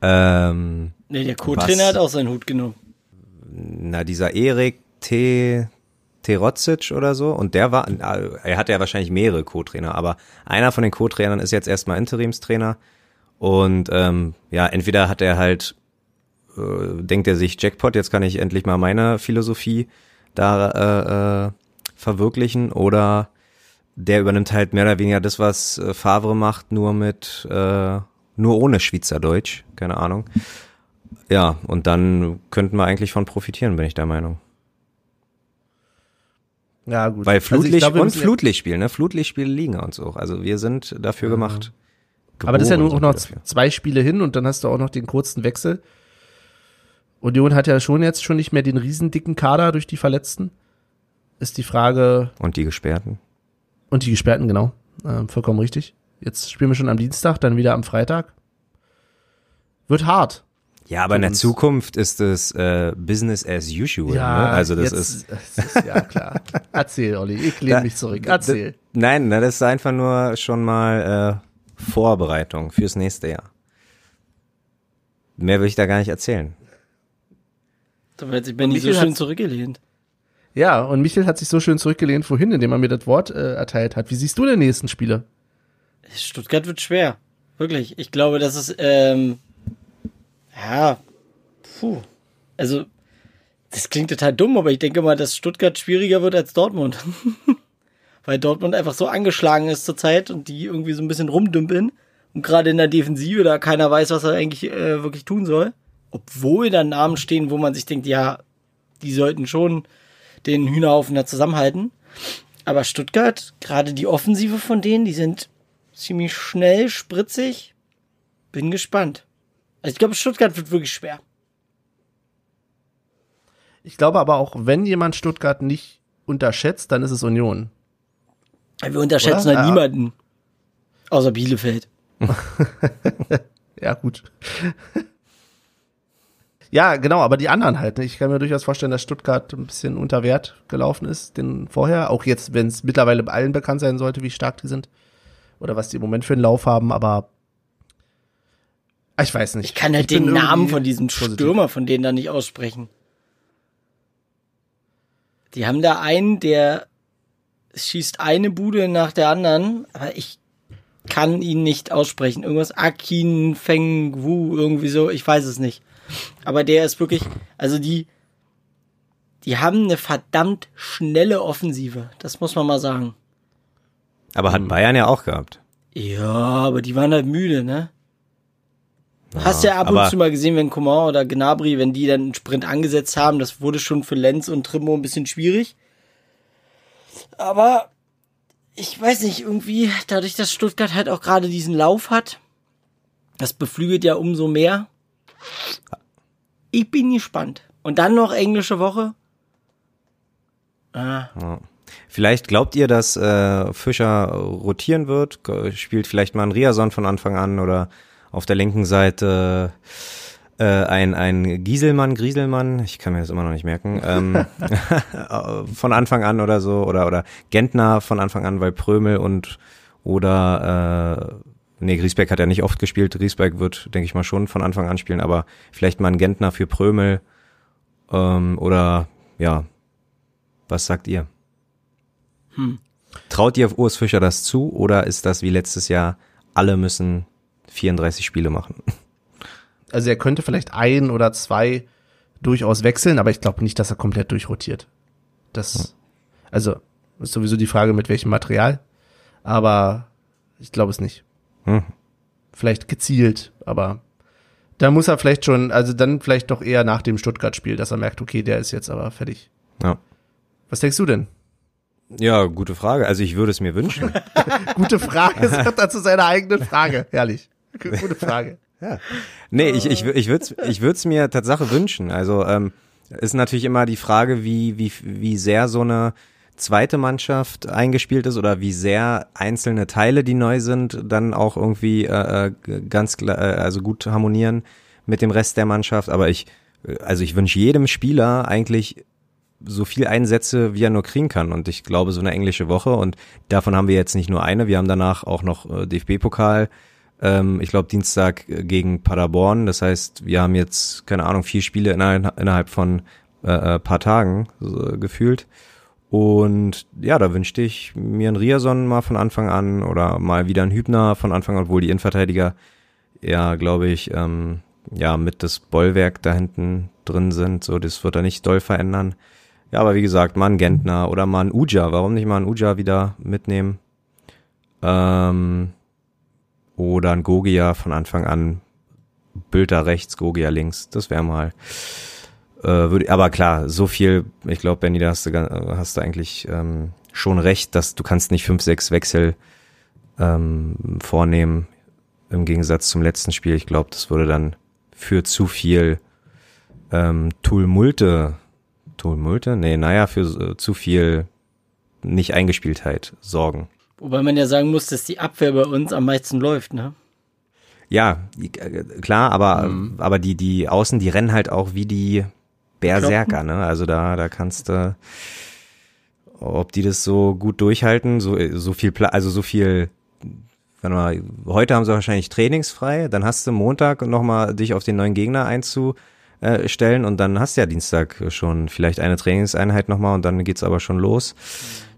Ähm, Nee, der Co-Trainer hat auch seinen Hut genommen. Na, dieser Erik T. Terocic oder so und der war, er hatte ja wahrscheinlich mehrere Co-Trainer, aber einer von den Co-Trainern ist jetzt erstmal Interimstrainer und ähm, ja, entweder hat er halt, äh, denkt er sich Jackpot, jetzt kann ich endlich mal meine Philosophie da äh, äh, verwirklichen oder der übernimmt halt mehr oder weniger das, was äh, Favre macht, nur mit, äh, nur ohne Schweizerdeutsch, keine Ahnung. Ja, und dann könnten wir eigentlich von profitieren, bin ich der Meinung. Ja, gut. Weil Flutlicht also glaub, und Flutlichtspiel, ne? Flutlichtspiele liegen uns auch. Also wir sind dafür Ja. gemacht. Aber das ist ja nur Geboren auch noch dafür. zwei Spiele hin und dann hast du auch noch den kurzen Wechsel. Union hat ja schon jetzt schon nicht mehr den riesendicken Kader durch die Verletzten. Ist die Frage, Und die Gesperrten. und die Gesperrten, genau. Ähm, vollkommen richtig. Jetzt spielen wir schon am Dienstag, dann wieder am Freitag. Wird hart. Ja, aber in der. Zukunft ist es äh, Business as usual. ne? Also das ist. jetzt, das ist. Ja, klar. Erzähl, Olli. Ich lehne mich zurück. Erzähl. Nein, das ist einfach nur schon mal äh, Vorbereitung fürs nächste Jahr. Mehr will ich da gar nicht erzählen. Da hat sich Benny so schön zurückgelehnt. Ja, und Michael hat sich so schön zurückgelehnt vorhin, indem er mir das Wort äh, erteilt hat. Wie siehst du den nächsten Spiele? Stuttgart wird schwer. Wirklich. Ich glaube, dass es, ähm, ja, puh. Also, das klingt total dumm, aber ich denke mal, dass Stuttgart schwieriger wird als Dortmund. Weil Dortmund einfach so angeschlagen ist zurzeit und die irgendwie so ein bisschen rumdümpeln. Und gerade in der Defensive, da keiner weiß, was er eigentlich äh, wirklich tun soll. Obwohl da Namen stehen, wo man sich denkt, ja, die sollten schon den Hühnerhaufen da zusammenhalten. Aber Stuttgart, gerade die Offensive von denen, die sind ziemlich schnell, spritzig. Bin gespannt. Also ich glaube, Stuttgart wird wirklich schwer. Ich glaube aber auch, wenn jemand Stuttgart nicht unterschätzt, dann ist es Union. Wir unterschätzen Oder? halt Ja. niemanden. Außer Bielefeld. Ja, gut. ja, genau, aber die anderen halt. ne? Ich kann mir durchaus vorstellen, dass Stuttgart ein bisschen unter Wert gelaufen ist, den vorher. Auch jetzt, wenn es mittlerweile allen bekannt sein sollte, wie stark die sind. Oder was die im Moment für einen Lauf haben, aber ich weiß nicht. Ich kann halt bin den Namen von diesem positiv. Stürmer von denen da nicht aussprechen. Die haben da einen, der schießt eine Bude nach der anderen, aber ich kann ihn nicht aussprechen. Irgendwas Akin Feng Wu, irgendwie so, ich weiß es nicht. Aber der ist wirklich, also die, die haben eine verdammt schnelle Offensive. Das muss man mal sagen. Aber hat Bayern ja auch gehabt. Ja, aber die waren halt müde, ne? Hast ja ab und zu mal gesehen, wenn Coman oder Gnabry, wenn die dann einen Sprint angesetzt haben, das wurde schon für Lenz und Trimmo ein bisschen schwierig. Aber ich weiß nicht, irgendwie, dadurch, dass Stuttgart halt auch gerade diesen Lauf hat, das beflügelt ja umso mehr. Ich bin gespannt. Und dann noch englische Woche. Ah, Vielleicht glaubt ihr, dass äh, Fischer rotieren wird? Spielt vielleicht mal ein Riason von Anfang an oder auf der linken Seite äh, ein, ein Gieselmann, Grieselmann, ich kann mir das immer noch nicht merken, ähm, von Anfang an oder so, oder, oder Gentner von Anfang an, weil Prömel und oder äh, nee, Griesbeck hat ja nicht oft gespielt, Griesbeck wird, denke ich mal, schon von Anfang an spielen, aber vielleicht mal ein Gentner für Prömel ähm, oder ja, was sagt ihr? Traut ihr Urs Fischer das zu oder ist das wie letztes Jahr, alle müssen 34 Spiele machen? Also er könnte vielleicht ein oder zwei durchaus wechseln, aber ich glaube nicht, dass er komplett durchrotiert. Das, also, ist sowieso die Frage, mit welchem Material. Aber ich glaube es nicht. Hm. Vielleicht gezielt, aber da muss er vielleicht schon, also dann vielleicht doch eher nach dem Stuttgart-Spiel, dass er merkt, okay, der ist jetzt aber fertig. Ja. Was denkst du denn? Ja, gute Frage. Also ich würde es mir wünschen. Gute Frage, sagt er zu seiner eigenen Frage. Herrlich. Gute Frage. Nee, ich, ich, ich würde es ich würd's mir Tatsache wünschen. Also ähm, ist natürlich immer die Frage, wie, wie, wie sehr so eine zweite Mannschaft eingespielt ist oder wie sehr einzelne Teile, die neu sind, dann auch irgendwie äh, äh, ganz klar, äh, also gut harmonieren mit dem Rest der Mannschaft. Aber ich, äh, also ich wünsche jedem Spieler eigentlich so viel Einsätze, wie er nur kriegen kann. Und ich glaube, so eine englische Woche und davon haben wir jetzt nicht nur eine, wir haben danach auch noch äh, DFB-Pokal. Ähm, ich glaube, Dienstag äh, gegen Paderborn. Das heißt, wir haben jetzt, keine Ahnung, vier Spiele innerhalb, von äh, äh, paar Tagen so, gefühlt. Und ja, da wünschte ich mir einen Riason mal von Anfang an oder mal wieder einen Hübner von Anfang an, obwohl die Innenverteidiger ja, glaube ich, ähm, ja, mit das Bollwerk da hinten drin sind. So, das wird er nicht doll verändern. Ja, aber wie gesagt, mal ein Gentner oder mal ein Uja. Warum nicht mal ein Uja wieder mitnehmen? Ähm, oder ein Gogia von Anfang an. Bilder rechts, Gogia links. Das wäre mal. Äh, würde, aber klar, so viel, ich glaube, Benny, da hast du, hast du eigentlich ähm, schon recht, dass du kannst nicht fünf, sechs Wechsel ähm, vornehmen im Gegensatz zum letzten Spiel. Ich glaube, das würde dann für zu viel ähm, Tummulte, Tummulte? Nee, naja, für äh, zu viel Nicht-Eingespieltheit sorgen. Wobei man ja sagen muss, dass die Abwehr bei uns am meisten läuft, ne? Ja, äh, klar, aber, mhm. aber die, die Außen, die rennen halt auch wie die Berserker, ne? Also da, da kannst du, ob die das so gut durchhalten, so, so viel, also so viel warte mal, heute haben sie wahrscheinlich trainingsfrei, dann hast du Montag nochmal dich auf den neuen Gegner einzustellen und dann hast du ja Dienstag schon vielleicht eine Trainingseinheit nochmal und dann geht's aber schon los.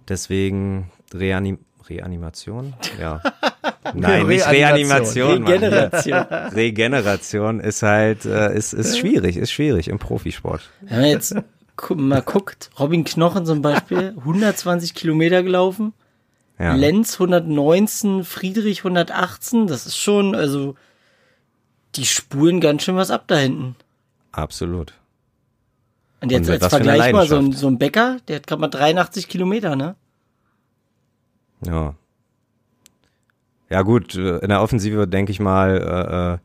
Deswegen Reanim Reanimation? Ja. Nein, nicht Reanimation. Regeneration. Regeneration ist halt, äh, ist, ist schwierig, ist schwierig im Profisport. Wenn man jetzt mal guckt, Robin Knochen zum Beispiel, 120 Kilometer gelaufen, ja. Lenz 119, Friedrich 118, das ist schon, also die spulen ganz schön was ab da hinten. Absolut. Und jetzt Und als Vergleich mal so ein, so ein Bäcker, der hat gerade mal 83 Kilometer, ne? Ja. Ja gut, äh, in der Offensive denke ich mal, äh, äh,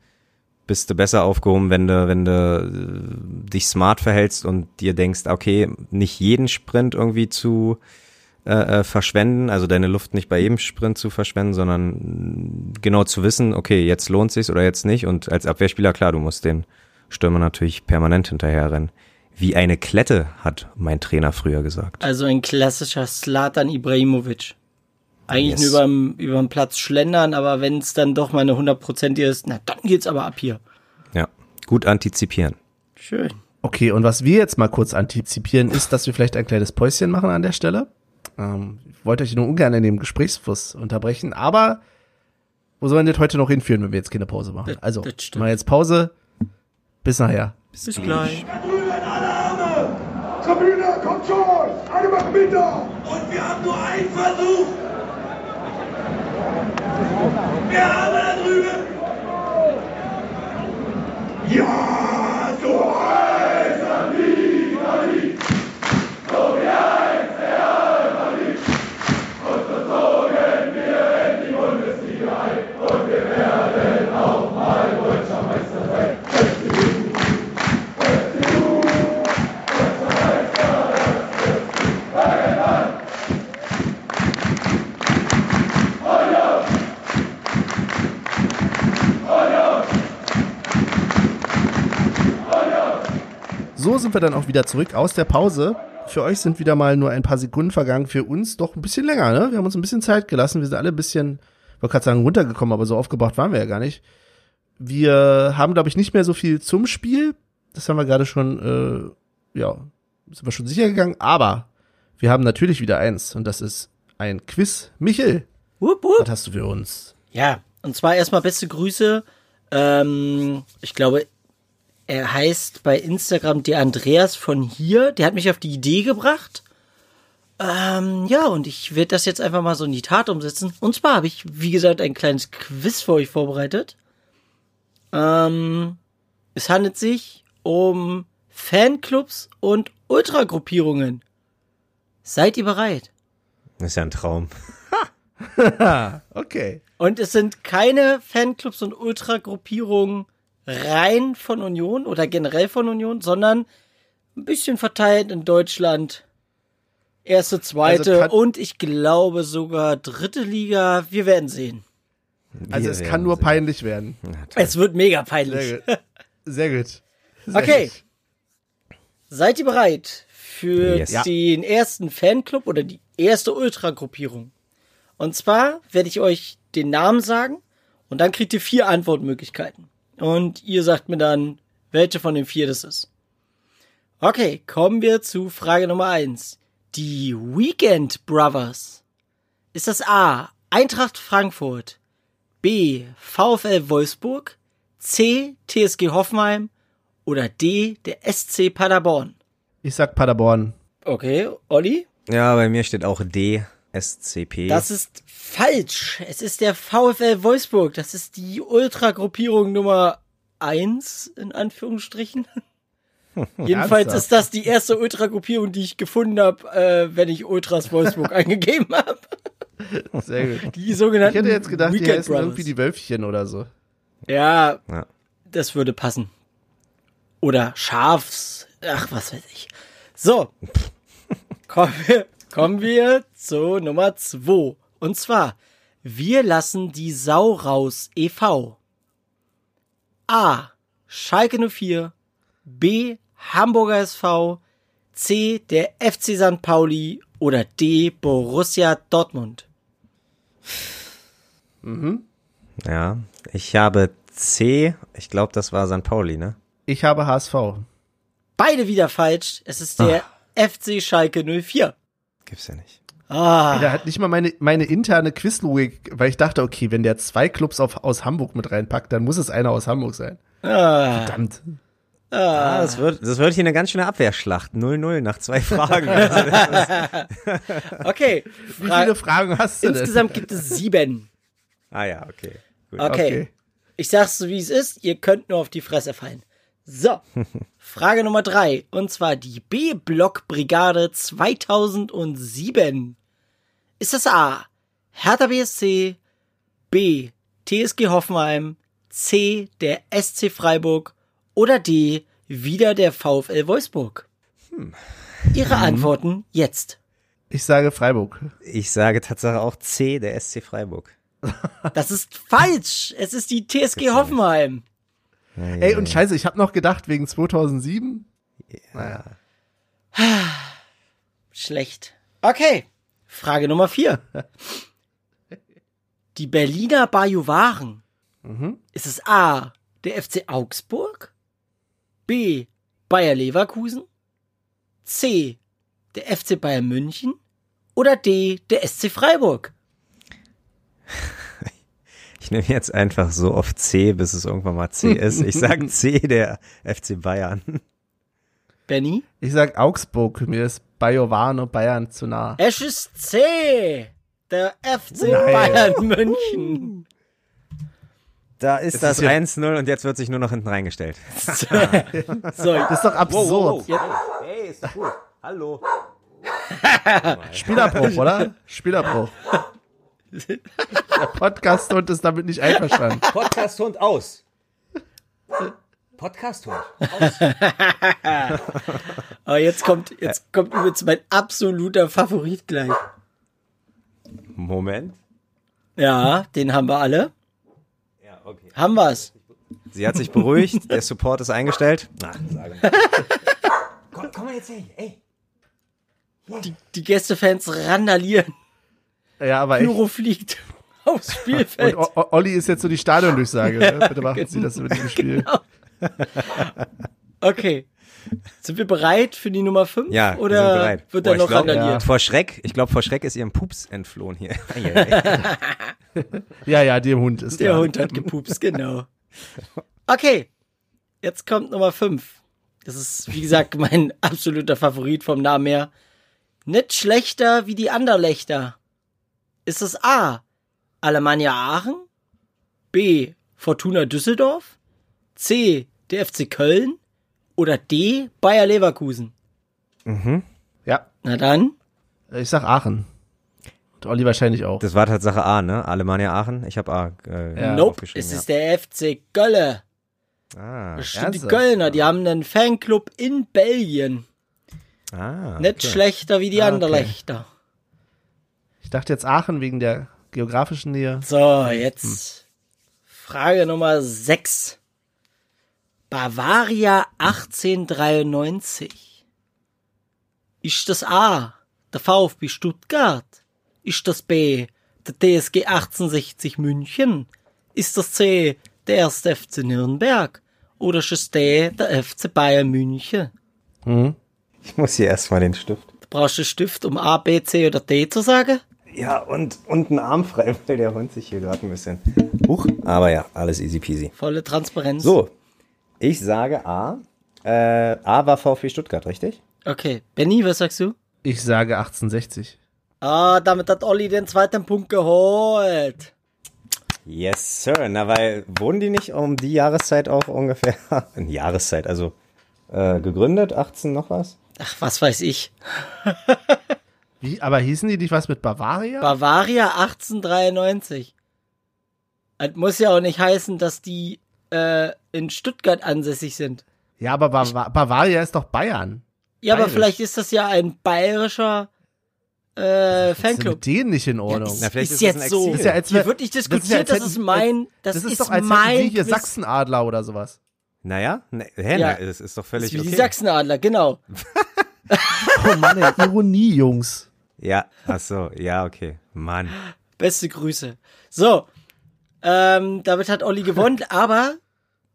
bist du besser aufgehoben, wenn du, wenn du äh, dich smart verhältst und dir denkst, okay, nicht jeden Sprint irgendwie zu äh, verschwenden, also deine Luft nicht bei jedem Sprint zu verschwenden, sondern genau zu wissen, okay, jetzt lohnt sich's oder jetzt nicht. Und als Abwehrspieler, klar, du musst den Stürmer natürlich permanent hinterherrennen. Wie eine Klette, hat mein Trainer früher gesagt. Also ein klassischer Slatan Ibrahimovic. Eigentlich yes. nur überm, überm Platz schlendern, aber wenn es dann doch mal eine hundertprozentige ist, na dann geht's aber ab hier. Ja, gut antizipieren. Schön. Okay, und was wir jetzt mal kurz antizipieren, ist, dass wir vielleicht ein kleines Päuschen machen an der Stelle. Ähm, ich wollte euch nur ungern in dem Gesprächsfluss unterbrechen, aber wo sollen wir das heute noch hinführen, wenn wir jetzt keine Pause machen? Das, also, das mal jetzt Pause. Bis nachher. Bis, Bis gleich. Tribüne, kommt schon! Eine macht mit! Und wir haben nur einen Versuch! Wir haben da drüben! Ja, so So sind wir dann auch wieder zurück aus der Pause. Für euch sind wieder mal nur ein paar Sekunden vergangen, für uns doch ein bisschen länger, ne? Wir haben uns ein bisschen Zeit gelassen, wir sind alle ein bisschen, ich wollte gerade sagen, runtergekommen, aber so aufgebracht waren wir ja gar nicht. Wir haben, glaube ich, nicht mehr so viel zum Spiel. Das haben wir gerade schon, äh, ja, sind wir schon sicher gegangen, aber wir haben natürlich wieder eins und das ist ein Quiz. Michel, wupp, wupp. was hast du für uns? Ja, und zwar erstmal beste Grüße. Ähm, ich glaube, er heißt bei Instagram der Andreas von hier. Der hat mich auf die Idee gebracht. Ähm, ja, und ich werde das jetzt einfach mal so in die Tat umsetzen. Und zwar habe ich, wie gesagt, ein kleines Quiz für euch vorbereitet. Ähm, es handelt sich um Fanclubs und Ultragruppierungen. Seid ihr bereit? Das ist ja ein Traum. okay. Und es sind keine Fanclubs und Ultragruppierungen rein von Union oder generell von Union, sondern ein bisschen verteilt in Deutschland. Erste, zweite also und ich glaube sogar dritte Liga. Wir werden sehen. Also Wir es kann nur sehen. peinlich werden. Es wird mega peinlich. Sehr gut. Sehr gut. Sehr okay. Gut. Seid ihr bereit für yes. den ersten Fanclub oder die erste Ultra-Gruppierung? Und zwar werde ich euch den Namen sagen und dann kriegt ihr vier Antwortmöglichkeiten und ihr sagt mir dann, welche von den vier das ist. Okay, kommen wir zu Frage Nummer eins. Die Weekend Brothers. Ist das A. Eintracht Frankfurt, B. VfL Wolfsburg, C. TSG Hoffenheim oder D. der SC Paderborn? Ich sag Paderborn. Okay, Olli? Ja, bei mir steht auch D, SCP. Das ist falsch. Es ist der VfL Wolfsburg. Das ist die Ultragruppierung Nummer eins in Anführungsstrichen. Jedenfalls ist das die erste Ultragruppierung, die ich gefunden habe, äh, wenn ich Ultras Wolfsburg eingegeben habe. Sehr gut. Die sogenannten Ich hätte jetzt gedacht, die Weekend heißen Brothers. irgendwie die Wölfchen oder so. Ja, ja. das würde passen. Oder Schafs. Ach, was weiß ich. So. kommen, wir, kommen wir zu Nummer 2. Und zwar, wir lassen die Sau raus e.V. A. Schalke 04. B. Hamburger SV. C. Der FC St. Pauli. Oder D. Borussia Dortmund. ja. Ich habe C, ich glaube, das war St. Pauli, ne? Ich habe HSV. Beide wieder falsch. Es ist der FC Schalke 04. Gibt's ja nicht. Ah. Der hat nicht mal meine, meine interne Quizlogik, weil ich dachte, okay, wenn der zwei Clubs auf, aus Hamburg mit reinpackt, dann muss es einer aus Hamburg sein. Ah. Verdammt. Ah, das wird, das wird hier eine ganz schöne Abwehrschlacht. 0-0 nach zwei Fragen. Okay. Wie viele Fragen hast du denn? Insgesamt gibt es sieben. ah ja, okay. Gut. Okay. Okay. Ich sag's so, wie es ist. Ihr könnt nur auf die Fresse fallen. So. Frage Nummer drei. Und zwar die B-Block-Brigade 2007. Ist das A. Hertha BSC, B. TSG Hoffenheim, C. Der SC Freiburg oder D. Wieder der VfL Wolfsburg? Ihre Antworten jetzt. Ich sage Freiburg. Ich sage Tatsache auch C, der SC Freiburg. Das ist falsch. Es ist die TSG Hoffenheim. Ey, und scheiße, ich habe noch gedacht, wegen 2007. Naja. Schlecht. Okay. Frage Nummer vier. Die Berliner Bajuwaren. Ist es A, der FC Augsburg? B, Bayer Leverkusen? C, der FC Bayern München? Oder D, der SC Freiburg? Ich nehme jetzt einfach so oft C, bis es irgendwann mal C ist. Ich sage C, der FC Bayern. Benny? Ich sag Augsburg, mir ist Bayovano Bayern zu nah. Es ist C, der FC Nein. Bayern München. Da ist Es das ist ja- 1-0 und jetzt wird sich nur noch hinten reingestellt. So, Das ist doch absurd. jetzt, Hey, ist gut. Hallo. Spielerbruch, oder? Spielerbruch. Der Podcast-Hund ist damit nicht einverstanden. Podcast-Hund aus. Podcast-Hund. aber jetzt kommt, jetzt kommt übrigens mein absoluter Favorit gleich. Moment. Ja, den haben wir alle. Ja, okay. Haben wir's. Sie hat sich beruhigt, der Support ist eingestellt. Na, sage komm, komm mal jetzt her. Ey. Die, die Gästefans randalieren. Ja, aber echt. Pyro fliegt aufs Und Spielfeld. O- O- Olli ist jetzt so die Stadiondurchsage. Ne? Bitte machen Sie das mit dem Spiel. Okay. Sind wir bereit für die Nummer 5? Ja, wir Oder sind bereit. wird da noch glaub, randaliert? Vor Schreck, ich glaube, vor Schreck ist ihrem Pups entflohen hier. Ja, ja, dem Hund ist Der da. Hund hat gepupst, genau. Okay. Jetzt kommt Nummer 5. Das ist, wie gesagt, mein absoluter Favorit vom Namen her. Nicht schlechter wie die Anderlechter. Ist es A. Alemannia Aachen? B. Fortuna Düsseldorf? C. Der FC Köln? Oder D. Bayer Leverkusen? Ja, Na dann. ich sag Aachen. Und Olli wahrscheinlich auch. Das war Tatsache A, ne? Alemannia Aachen. Ich habe A äh, Ja. nope. Es ist der FC Gölle. ja. Das sind die? Kölner. Die haben einen Fanclub in Belgien. Ah, ah, Nicht okay. schlechter wie die Ah, okay. Anderlechter. Ich dachte jetzt Aachen wegen der geografischen Nähe. So, jetzt Frage Nummer 6. Bavaria 1893. Ist das A, der VfB Stuttgart? Ist das B, der TSG 1860 München? Ist das C, der 1. FC Nürnberg? Oder ist es D, der FC Bayern München? Mhm. Ich muss hier erstmal den Stift. Brauchst du Stift, um A, B, C oder D zu sagen? Ja, und, und einen Arm frei, weil der Hund sich hier gerade ein bisschen. Huch, aber ja, alles easy peasy. Volle Transparenz. So, ich sage A. Äh, A war VfB Stuttgart, richtig? Okay. Benny, was sagst du? Ich sage 1860. Ah, damit hat Olli den zweiten Punkt geholt. Yes, Sir. Na, weil wurden die nicht um die Jahreszeit auch ungefähr, in Jahreszeit, also äh, gegründet, 18 noch was? Ach, was weiß ich. Wie, aber hießen die nicht was mit Bavaria? Bavaria 1893. Das muss ja auch nicht heißen, dass die äh, in Stuttgart ansässig sind. ja, aber Bava Bavaria ist doch Bayern. Ja, aber Bayerisch. vielleicht ist das ja ein bayerischer äh, ist Fanclub. mit denen nicht in Ordnung? Na, vielleicht ist ist es jetzt ein so. Ist ja, als Hier wird nicht das ist ja, diskutiert, als das ist mein, das, Das ist, ist doch, als mein hätten die hier. Sachsenadler oder sowas. Naja, ne, hä, Ja. na, das ist doch Das völlig ist wie okay. die Sachsenadler, genau. Oh Mann, ey, Ironie, Jungs. Ja, ach so, ja, okay. Mann. Beste Grüße. So, ähm, damit hat Olli gewonnen, aber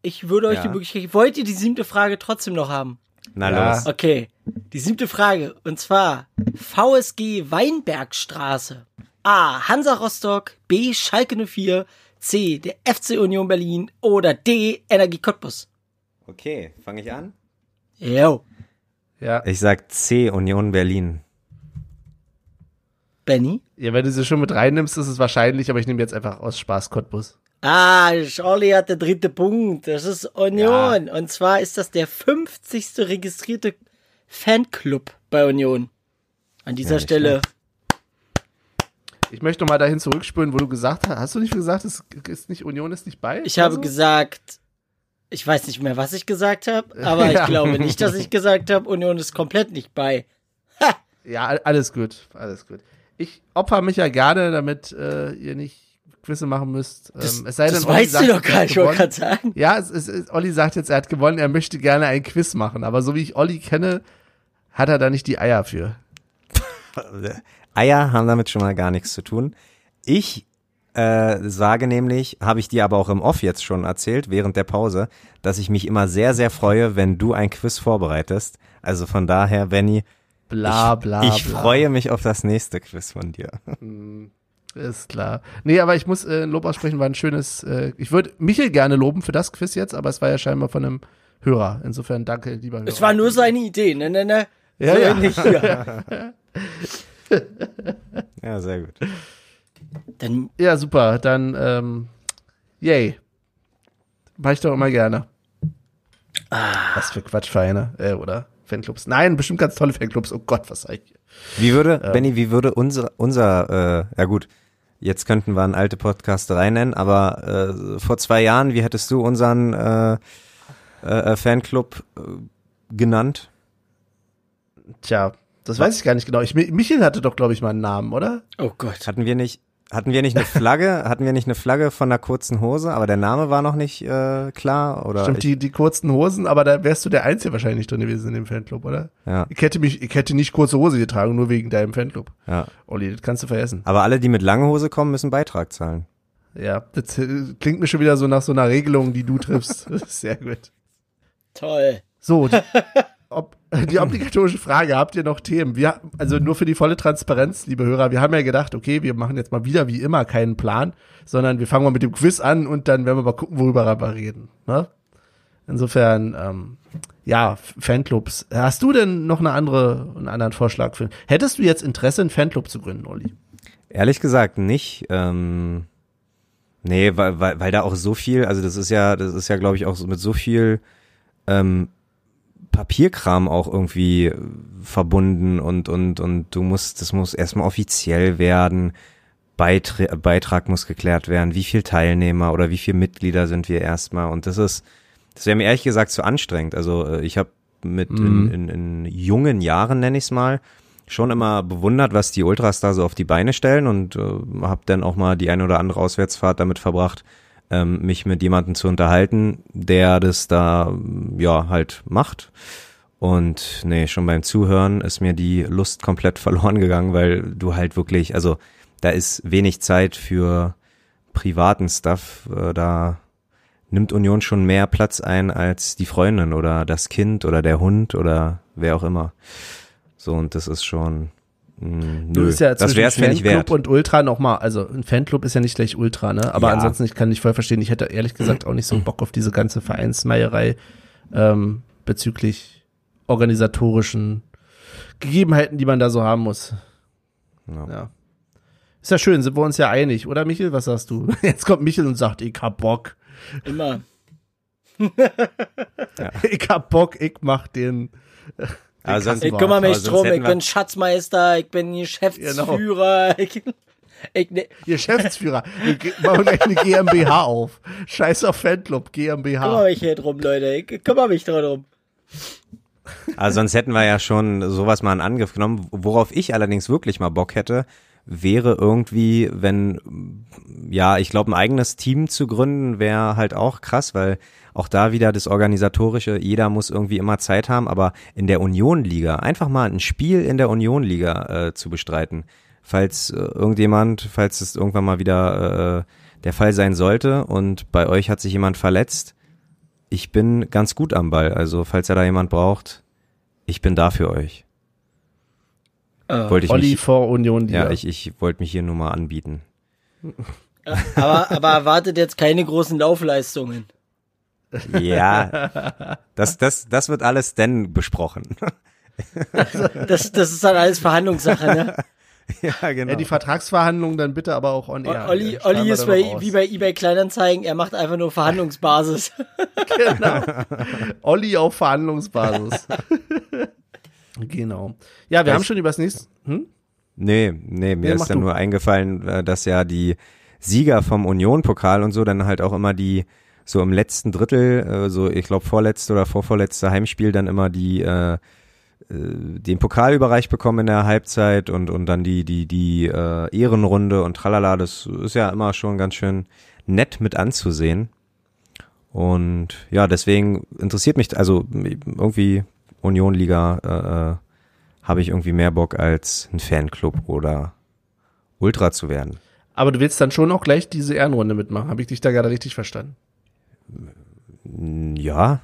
ich würde euch Ja. die Möglichkeit, wollt ihr die siebte Frage trotzdem noch haben? Na Ja. los. Okay, die siebte Frage, und zwar VSG Weinbergstraße. A. Hansa Rostock, B. Schalke 04, C. Der FC Union Berlin oder D. Energie Cottbus. Okay, fange ich an? Jo, Ja. Ich sag C, Union Berlin. Benny. ja, wenn du sie schon mit reinnimmst, ist es wahrscheinlich, aber ich nehme jetzt einfach aus Spaß Cottbus. Ah, Olli hat der dritte Punkt. Das ist Union. Und zwar ist das der 50. registrierte Fanclub bei Union. An dieser Ja, Stelle. Ich möchte mal dahin zurückspüren, wo du gesagt hast, hast du nicht gesagt, es ist nicht Union ist nicht bei? Ich habe Also? gesagt, ich weiß nicht mehr, was ich gesagt habe, aber ich Ja. glaube nicht, dass ich gesagt habe, Union ist komplett nicht bei. Ja, all- alles gut, alles gut. Ich opfer mich ja gerne, damit äh, ihr nicht Quizze machen müsst. Das, ähm, es sei das denn, Olli weißt sagt, du doch gar nicht, ich wollte gerade sagen. Ja, es ist, es, Olli sagt jetzt, er hat gewonnen, er möchte gerne ein Quiz machen, aber so wie ich Olli kenne, hat er da nicht die Eier für. Eier haben damit schon mal gar nichts zu tun. Ich äh, sage nämlich, habe ich dir aber auch im Off jetzt schon erzählt, während der Pause, dass ich mich immer sehr, sehr freue, wenn du ein Quiz vorbereitest. Also von daher, Benny, Bla ich, bla ich bla. freue mich auf das nächste Quiz von dir. Ist klar. Nee, aber ich muss äh, ein Lob aussprechen, war ein schönes. Äh, ich würde Michel gerne loben für das Quiz jetzt, aber es war ja scheinbar von einem Hörer. Insofern danke, lieber Hörer. Es war nur seine Idee, ne, ne, ne. Ja, so ja. Nicht, ja. Ja, sehr gut. Dann, Ja, super. Dann, ähm, yay. Mach ich doch immer gerne. Was für Quatschvereine, äh, oder Fanclubs. Nein, bestimmt ganz tolle Fanclubs. Oh Gott, was sag ich hier? Wie würde, Benny, wie würde unser, unser, äh, ja gut, jetzt könnten wir einen alte Podcasterei nennen, aber äh, vor zwei Jahren, wie hättest du unseren äh, äh, Fanclub äh, genannt? Tja, das weiß ich gar nicht genau. Ich, Michel hatte doch, glaube ich, mal einen Namen, oder? oh Gott. Hatten wir nicht, hatten wir nicht eine Flagge, hatten wir nicht eine Flagge von einer kurzen Hose, aber der Name war noch nicht äh, klar oder Stimmt, die, die kurzen Hosen, aber da wärst du der Einzige wahrscheinlich drin gewesen in dem Fanclub, oder? ja, Ich hätte mich, ich hätte nicht kurze Hose getragen, nur wegen deinem Fanclub. ja. Olli, das kannst du vergessen. Aber alle, die mit lange Hose kommen, müssen Beitrag zahlen. Ja, das äh, klingt mir schon wieder so nach so einer Regelung, die du triffst. Das ist Sehr gut. Toll. So, ob, die obligatorische Frage, habt ihr noch Themen? Wir, also nur für die volle Transparenz, liebe Hörer, wir haben ja gedacht, okay, wir machen jetzt mal wieder wie immer keinen Plan, sondern wir fangen mal mit dem Quiz an und dann werden wir mal gucken, worüber wir reden. Ne? Insofern, ähm, ja, Fanclubs. Hast du denn noch eine andere, einen anderen Vorschlag für? Hättest du jetzt Interesse, einen Fanclub zu gründen, Olli? Ehrlich gesagt nicht. Ähm, nee, weil, weil, weil da auch so viel, also das ist ja, das ist ja, glaube ich, auch mit so viel ähm, Papierkram auch irgendwie äh, verbunden und und und du musst, das muss erstmal offiziell werden. Beitra Beitrag muss geklärt werden, wie viel Teilnehmer oder wie viele Mitglieder sind wir erstmal und das ist, das wäre mir ehrlich gesagt zu anstrengend. Also äh, ich habe mit Mhm. in, in, in jungen Jahren nenne ich es mal schon immer bewundert, was die Ultras da so auf die Beine stellen und äh, habe dann auch mal die eine oder andere Auswärtsfahrt damit verbracht, ähm, mich mit jemandem zu unterhalten, der das da ja halt macht. Und nee, schon beim Zuhören ist mir die Lust komplett verloren gegangen, weil du halt wirklich, also da ist wenig Zeit für privaten Stuff. Äh, da nimmt Union schon mehr Platz ein als die Freundin oder das Kind oder der Hund oder wer auch immer. So, und das ist schon, mh, Du nö, bist ja das zwischen wäre es mir nicht Fanclub wert. und Ultra nochmal, also ein Fanclub ist ja nicht gleich Ultra, ne? Aber Ja. ansonsten, ich kann dich voll verstehen, ich hätte ehrlich gesagt auch nicht so Bock auf diese ganze Vereinsmeierei ähm, bezüglich organisatorischen Gegebenheiten, die man da so haben muss. Ja. Ja. Ist ja schön, sind wir uns ja einig, oder Michel? Was sagst du? Jetzt kommt Michel und sagt, ich hab Bock. Immer. Ich hab Bock, ich mach den. Also sonst, Ich kümmere mich drum, ich bin Schatzmeister, ich bin Geschäftsführer. Ich, ich, ne, Geschäftsführer. Machen gleich eine GmbH auf. Scheiß auf Fanclub, kümmere GmbH. mich hier drum, Leute. Ich kümmere mich drum. Also sonst hätten wir ja schon sowas mal in Angriff genommen. Worauf ich allerdings wirklich mal Bock hätte, wäre irgendwie, wenn, ja, ich glaube, ein eigenes Team zu gründen, wäre halt auch krass, weil auch da wieder das Organisatorische, jeder muss irgendwie immer Zeit haben, aber in der Union-Liga, einfach mal ein Spiel in der Union-Liga äh, zu bestreiten, falls äh, irgendjemand, falls es irgendwann mal wieder äh, der Fall sein sollte und bei euch hat sich jemand verletzt, ich bin ganz gut am Ball. Also falls ihr da jemand braucht, ich bin da für euch. Äh, Wollte ich Olli mich, vor Union ja, Liga. ich, ich wollte mich hier nur mal anbieten. aber, aber erwartet jetzt keine großen Laufleistungen. Ja, das, das, das wird alles denn besprochen. Das, das ist dann alles Verhandlungssache, ne? ja, genau. Ja, die Vertragsverhandlungen dann bitte aber auch on air. Olli, Olli ist dann bei, wie bei eBay Kleinanzeigen, er macht einfach nur Verhandlungsbasis. Genau. Olli auf Verhandlungsbasis. genau. Ja, wir Das- haben schon über das nächste. Hm? Nee, nee, mir Nee, ist dann du. nur eingefallen, äh, dass ja die Sieger vom Union-Pokal und so dann halt auch immer die so im letzten Drittel, äh, so ich glaube vorletzte oder vorvorletzte Heimspiel dann immer die äh, äh, den Pokal überreicht bekommen in der Halbzeit und und dann die die die äh, Ehrenrunde und tralala, das ist ja immer schon ganz schön nett mit anzusehen. Und ja, deswegen interessiert mich also irgendwie Union-Liga äh, äh, habe ich irgendwie mehr Bock als ein Fanclub oder Ultra zu werden. Aber du willst dann schon auch gleich diese Ehrenrunde mitmachen. Habe ich dich da gerade richtig verstanden? Ja.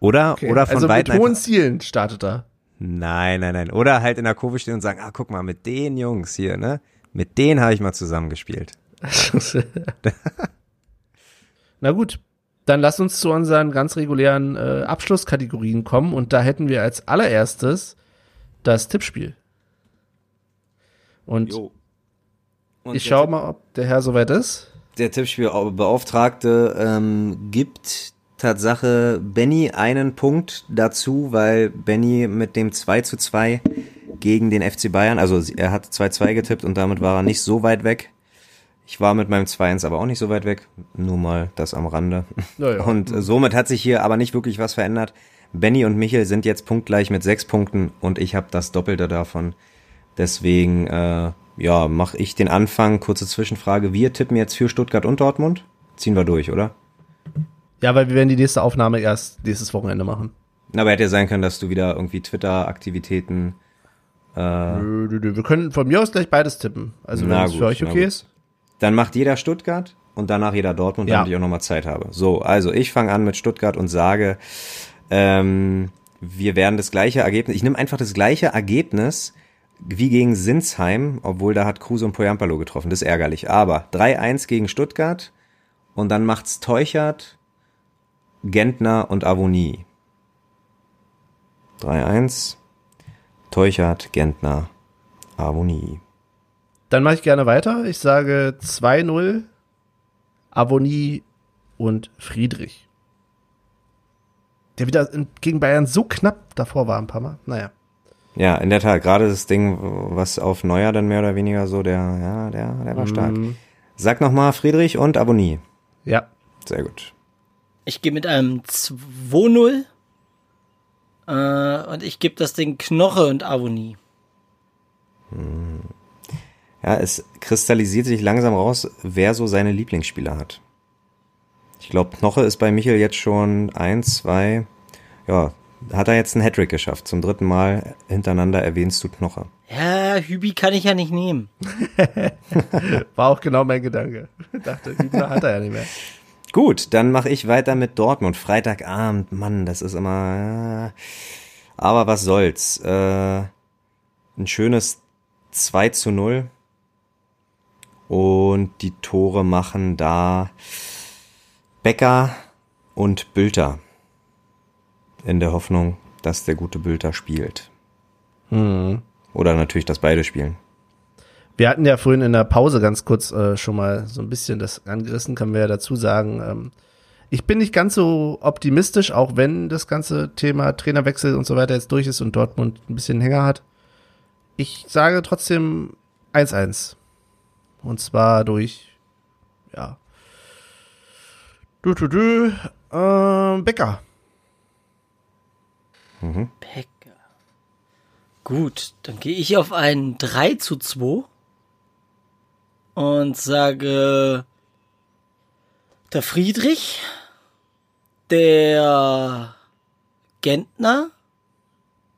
Oder, Okay. oder von also beiden. mit hohen Zielen startet er. Nein, nein, nein. Oder halt in der Kurve stehen und sagen, ah, guck mal, mit den Jungs hier, ne? Mit denen habe ich mal zusammengespielt. Na gut, dann lass uns zu unseren ganz regulären äh, Abschlusskategorien kommen und da hätten wir als allererstes das Tippspiel. Und Und ich schaue mal, ob der Herr soweit ist. Der Tippspielbeauftragte ähm, gibt Tatsache Benny einen Punkt dazu, weil Benny mit dem 2 zu 2 gegen den FC Bayern, also er hat 2-2 getippt und damit war er nicht so weit weg. Ich war mit meinem 2-1 aber auch nicht so weit weg. Nur mal das am Rande. Naja. Und äh, somit hat sich hier aber nicht wirklich was verändert. Benny und Michel sind jetzt punktgleich mit sechs Punkten und ich habe das Doppelte davon. Deswegen, äh, ja, mache ich den Anfang. Kurze Zwischenfrage. Wir tippen jetzt für Stuttgart und Dortmund. Ziehen wir durch, oder? Ja, weil wir werden die nächste Aufnahme erst nächstes Wochenende machen. Na, Aber hätte ja sein können, dass du wieder irgendwie Twitter-Aktivitäten. Äh, Nö, nö, nö. Wir können von mir aus gleich beides tippen. Also wenn es für euch okay ist. dann macht jeder Stuttgart und danach jeder Dortmund, Ja. damit ich auch nochmal Zeit habe. So, also ich fange an mit Stuttgart und sage, ähm, wir werden das gleiche Ergebnis, ich nehme einfach das gleiche Ergebnis wie gegen Sinsheim, obwohl da hat Kruse und Poyampalo getroffen, das ist ärgerlich. Aber 3-1 gegen Stuttgart und dann macht's Teuchert, Gentner und Avonie. 3-1, Teuchert, Gentner, Avonie. Dann mache ich gerne weiter. Ich sage 2-0, Avonie und Friedrich. Der wieder gegen Bayern so knapp davor war ein paar Mal. Naja. Ja, in der Tat, gerade das Ding, was auf Neuer dann mehr oder weniger so, der, ja, der, der war stark. Mhm. Sag nochmal Friedrich und Abonnie. Ja. Sehr gut. Ich gehe mit einem 2-0. Äh, und ich gebe das Ding Knoche und Avonie. Ja, es kristallisiert sich langsam raus, wer so seine Lieblingsspieler hat. Ich glaube, Knoche ist bei Michel jetzt schon eins, zwei, ja, hat er jetzt einen Hattrick geschafft. Zum dritten Mal hintereinander erwähnst du Knoche. Ja, Hübi kann ich ja nicht nehmen. War auch genau mein Gedanke. Dachte, Hübner hat er ja nicht mehr. Gut, dann mache ich weiter mit Dortmund. Freitagabend, Mann, das ist immer. Äh, Aber was soll's. Äh, ein schönes 2 zu 0. Und die Tore machen da Becker und Bülter. In der Hoffnung, dass der gute Bülter spielt. Oder natürlich, dass beide spielen. Wir hatten ja vorhin in der Pause ganz kurz äh, schon mal so ein bisschen das angerissen, können wir ja dazu sagen. Ähm, ich bin nicht ganz so optimistisch, auch wenn das ganze Thema Trainerwechsel und so weiter jetzt durch ist und Dortmund ein bisschen Hänger hat. Ich sage trotzdem 1-1. Und zwar durch, ja, du, du, du, äh, Becker. Becker. Gut, dann gehe ich auf ein 3 zu 2 und sage der Friedrich, der Gentner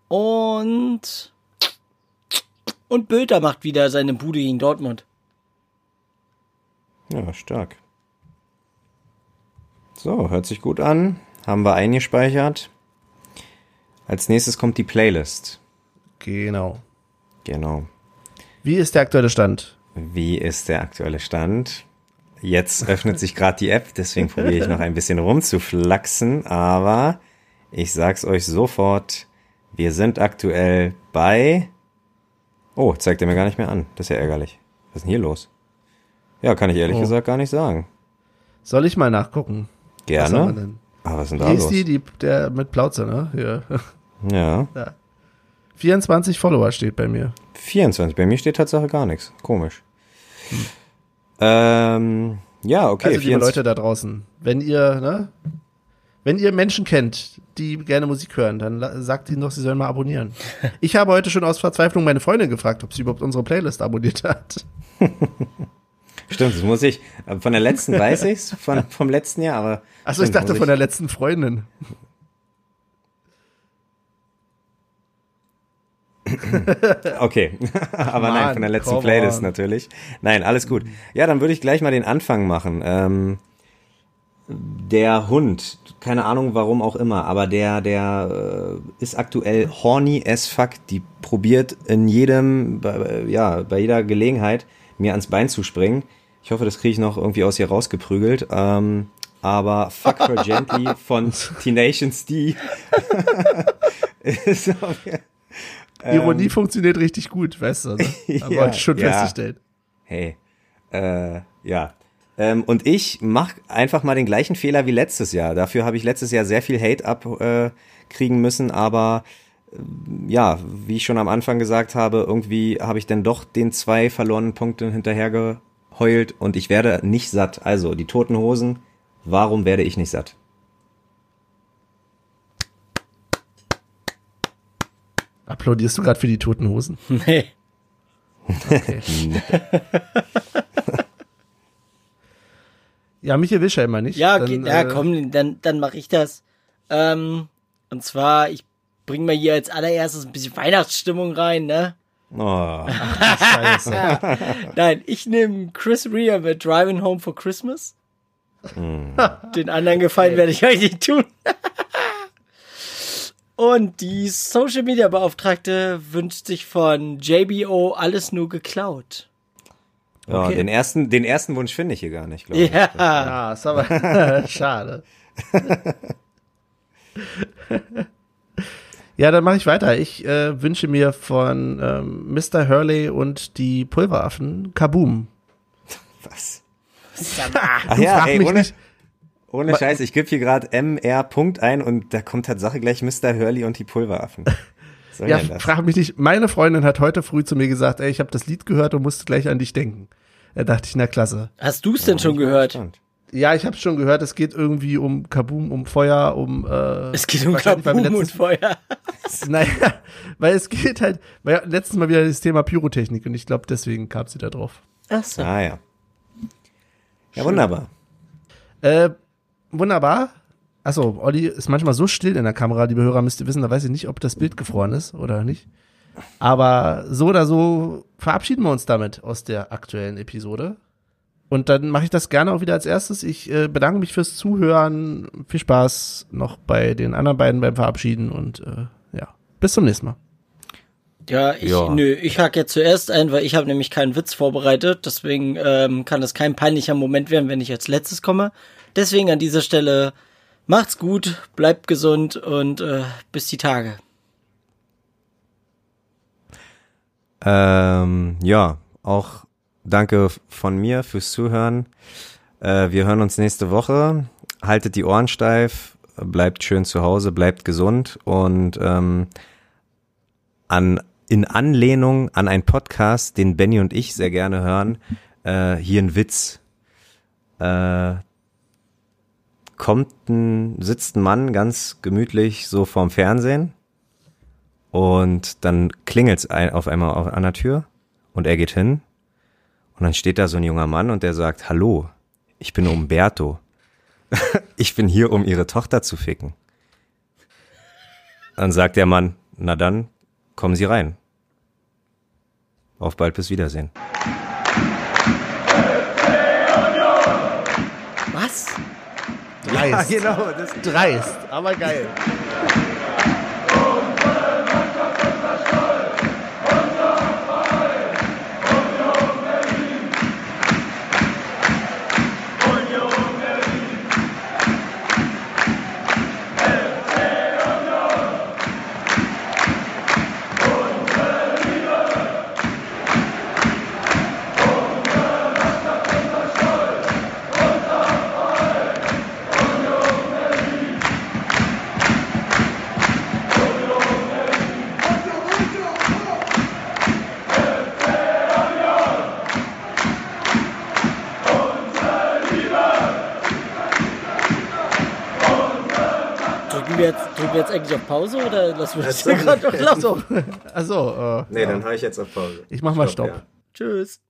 und und Bülter macht wieder seine Bude gegen Dortmund. Ja, stark. So, hört sich gut an. Haben wir eingespeichert. Als nächstes kommt die Playlist. Genau. Genau. Wie ist der aktuelle Stand? Wie ist der aktuelle Stand? Jetzt öffnet sich gerade die App, deswegen probiere ich noch ein bisschen rumzuflaxen, aber ich sag's euch sofort, wir sind aktuell bei Oh, zeigt er mir gar nicht mehr an. Das ist ja ärgerlich. Was ist denn hier los? Ja, kann ich ehrlich Oh. gesagt gar nicht sagen. Soll ich mal nachgucken? Gerne. Aber was ist denn da ist los? die, die, der mit Plauze, ne? Hier. Ja. 24 Follower steht bei mir. 24. Bei mir steht Tatsache gar nichts. Komisch. Ähm, ja, okay. also, liebe 24 Leute da draußen, wenn ihr, ne? Wenn ihr Menschen kennt, die gerne Musik hören, dann sagt ihnen doch, sie sollen mal abonnieren. Ich habe heute schon aus Verzweiflung meine Freundin gefragt, ob sie überhaupt unsere Playlist abonniert hat. Stimmt, das muss ich. äh, Von der letzten weiß ich's, von, vom letzten Jahr, aber. Achso, ich dachte muss von der letzten Freundin. Okay, aber nein, Mann, von der letzten Playlist on. natürlich. Nein, alles gut. Ja, dann würde ich gleich mal den Anfang machen. Ähm, der Hund, keine Ahnung warum auch immer, aber der, der äh, ist aktuell horny as fuck. Die probiert in jedem, bei- ja, bei jeder Gelegenheit mir ans Bein zu springen. Ich hoffe, das kriege ich noch irgendwie aus ihr rausgeprügelt. Ähm, aber Fuck Her Gently von T-Nations D. ist auf jeden- Ironie funktioniert richtig gut, weißt du, ne? Aber Ja, schon ja. festgestellt. Hey, äh, ja. Ähm, und ich mach einfach mal den gleichen Fehler wie letztes Jahr. Dafür habe ich letztes Jahr sehr viel Hate abkriegen äh, müssen, aber äh, ja, wie ich schon am Anfang gesagt habe, irgendwie habe ich dann doch den zwei verlorenen Punkten hinterhergeheult und ich werde nicht satt. Also, die toten Hosen, warum werde ich nicht satt? Applaudierst du gerade für die toten Hosen? Nee. Okay. ja, Michael will scheinbar nicht. Ja, Dann, okay, ja, äh, komm, dann, dann mache ich das. Ähm, und zwar, ich bring mal hier als allererstes ein bisschen Weihnachtsstimmung rein, ne? Oh, Scheiße. Nein, ich nehme Chris Rea mit Driving Home for Christmas. Den anderen Gefallen werde ich euch nicht tun. Und die Social Media Beauftragte wünscht sich von JBO alles nur geklaut. ja, Okay. den ersten, den ersten Wunsch finde ich hier gar nicht, glaube ich. Ja. Ja, ist aber schade. ja, dann mache ich weiter. Ich äh, wünsche mir von ähm, Mr. Hurley und die Pulveraffen Kaboom. Was? Ach ja, frag ey, mich ohne, nicht. ohne Ma- Scheiß, ich gebe hier gerade MR Punkt ein und da kommt Tatsache gleich Mr. Hurley und die Pulveraffen. Ja, frag mich nicht. Meine Freundin hat heute früh zu mir gesagt, ey, ich habe das Lied gehört und musste gleich an dich denken. Da dachte ich, na klasse. Hast du es denn schon gehört? Spannend. Ja, ich habe schon gehört, es geht irgendwie um Kaboom, um Feuer, um äh, Es geht um Kaboom und letztens- Feuer. Naja, weil es geht halt, weil ja, letztes Mal wieder das Thema Pyrotechnik und ich glaube, deswegen kam sie da drauf. Ach so. Ah ja. Ja, wunderbar. Äh, wunderbar. Achso, Olli ist manchmal so still in der Kamera, liebe Hörer, müsst ihr wissen, da weiß ich nicht, ob das Bild gefroren ist oder nicht. Aber so oder so verabschieden wir uns damit aus der aktuellen Episode. Und dann mache ich das gerne auch wieder als erstes. Ich äh, bedanke mich fürs Zuhören. Viel Spaß noch bei den anderen beiden beim Verabschieden und äh, ja, bis zum nächsten Mal. Ja, ich, Ja. nö, ich hake jetzt zuerst ein, weil ich habe nämlich keinen Witz vorbereitet. Deswegen ähm, kann das kein peinlicher Moment werden, wenn ich als letztes komme. Deswegen an dieser Stelle macht's gut, bleibt gesund und äh, bis die Tage. Ähm, ja, auch danke von mir fürs Zuhören. Äh, wir hören uns nächste Woche. Haltet die Ohren steif, bleibt schön zu Hause, bleibt gesund und ähm, an in Anlehnung an einen Podcast, den Benny und ich sehr gerne hören, äh, hier ein Witz. Äh, kommt ein, sitzt ein Mann ganz gemütlich so vorm Fernsehen und dann klingelt's ein, auf einmal an der Tür und er geht hin und dann steht da so ein junger Mann und der sagt, hallo, ich bin Umberto. ich bin hier, um ihre Tochter zu ficken. Dann sagt der Mann, na dann, kommen Sie rein. Auf bald, bis Wiedersehen. Was? Dreist. genau. Das Dreist, aber geil. Eigentlich auf Pause oder lassen wir das hier gerade noch laufen? Also, äh, nee, dann habe ich jetzt auf Pause. ich mach mal Stopp, Stopp. ja. Tschüss.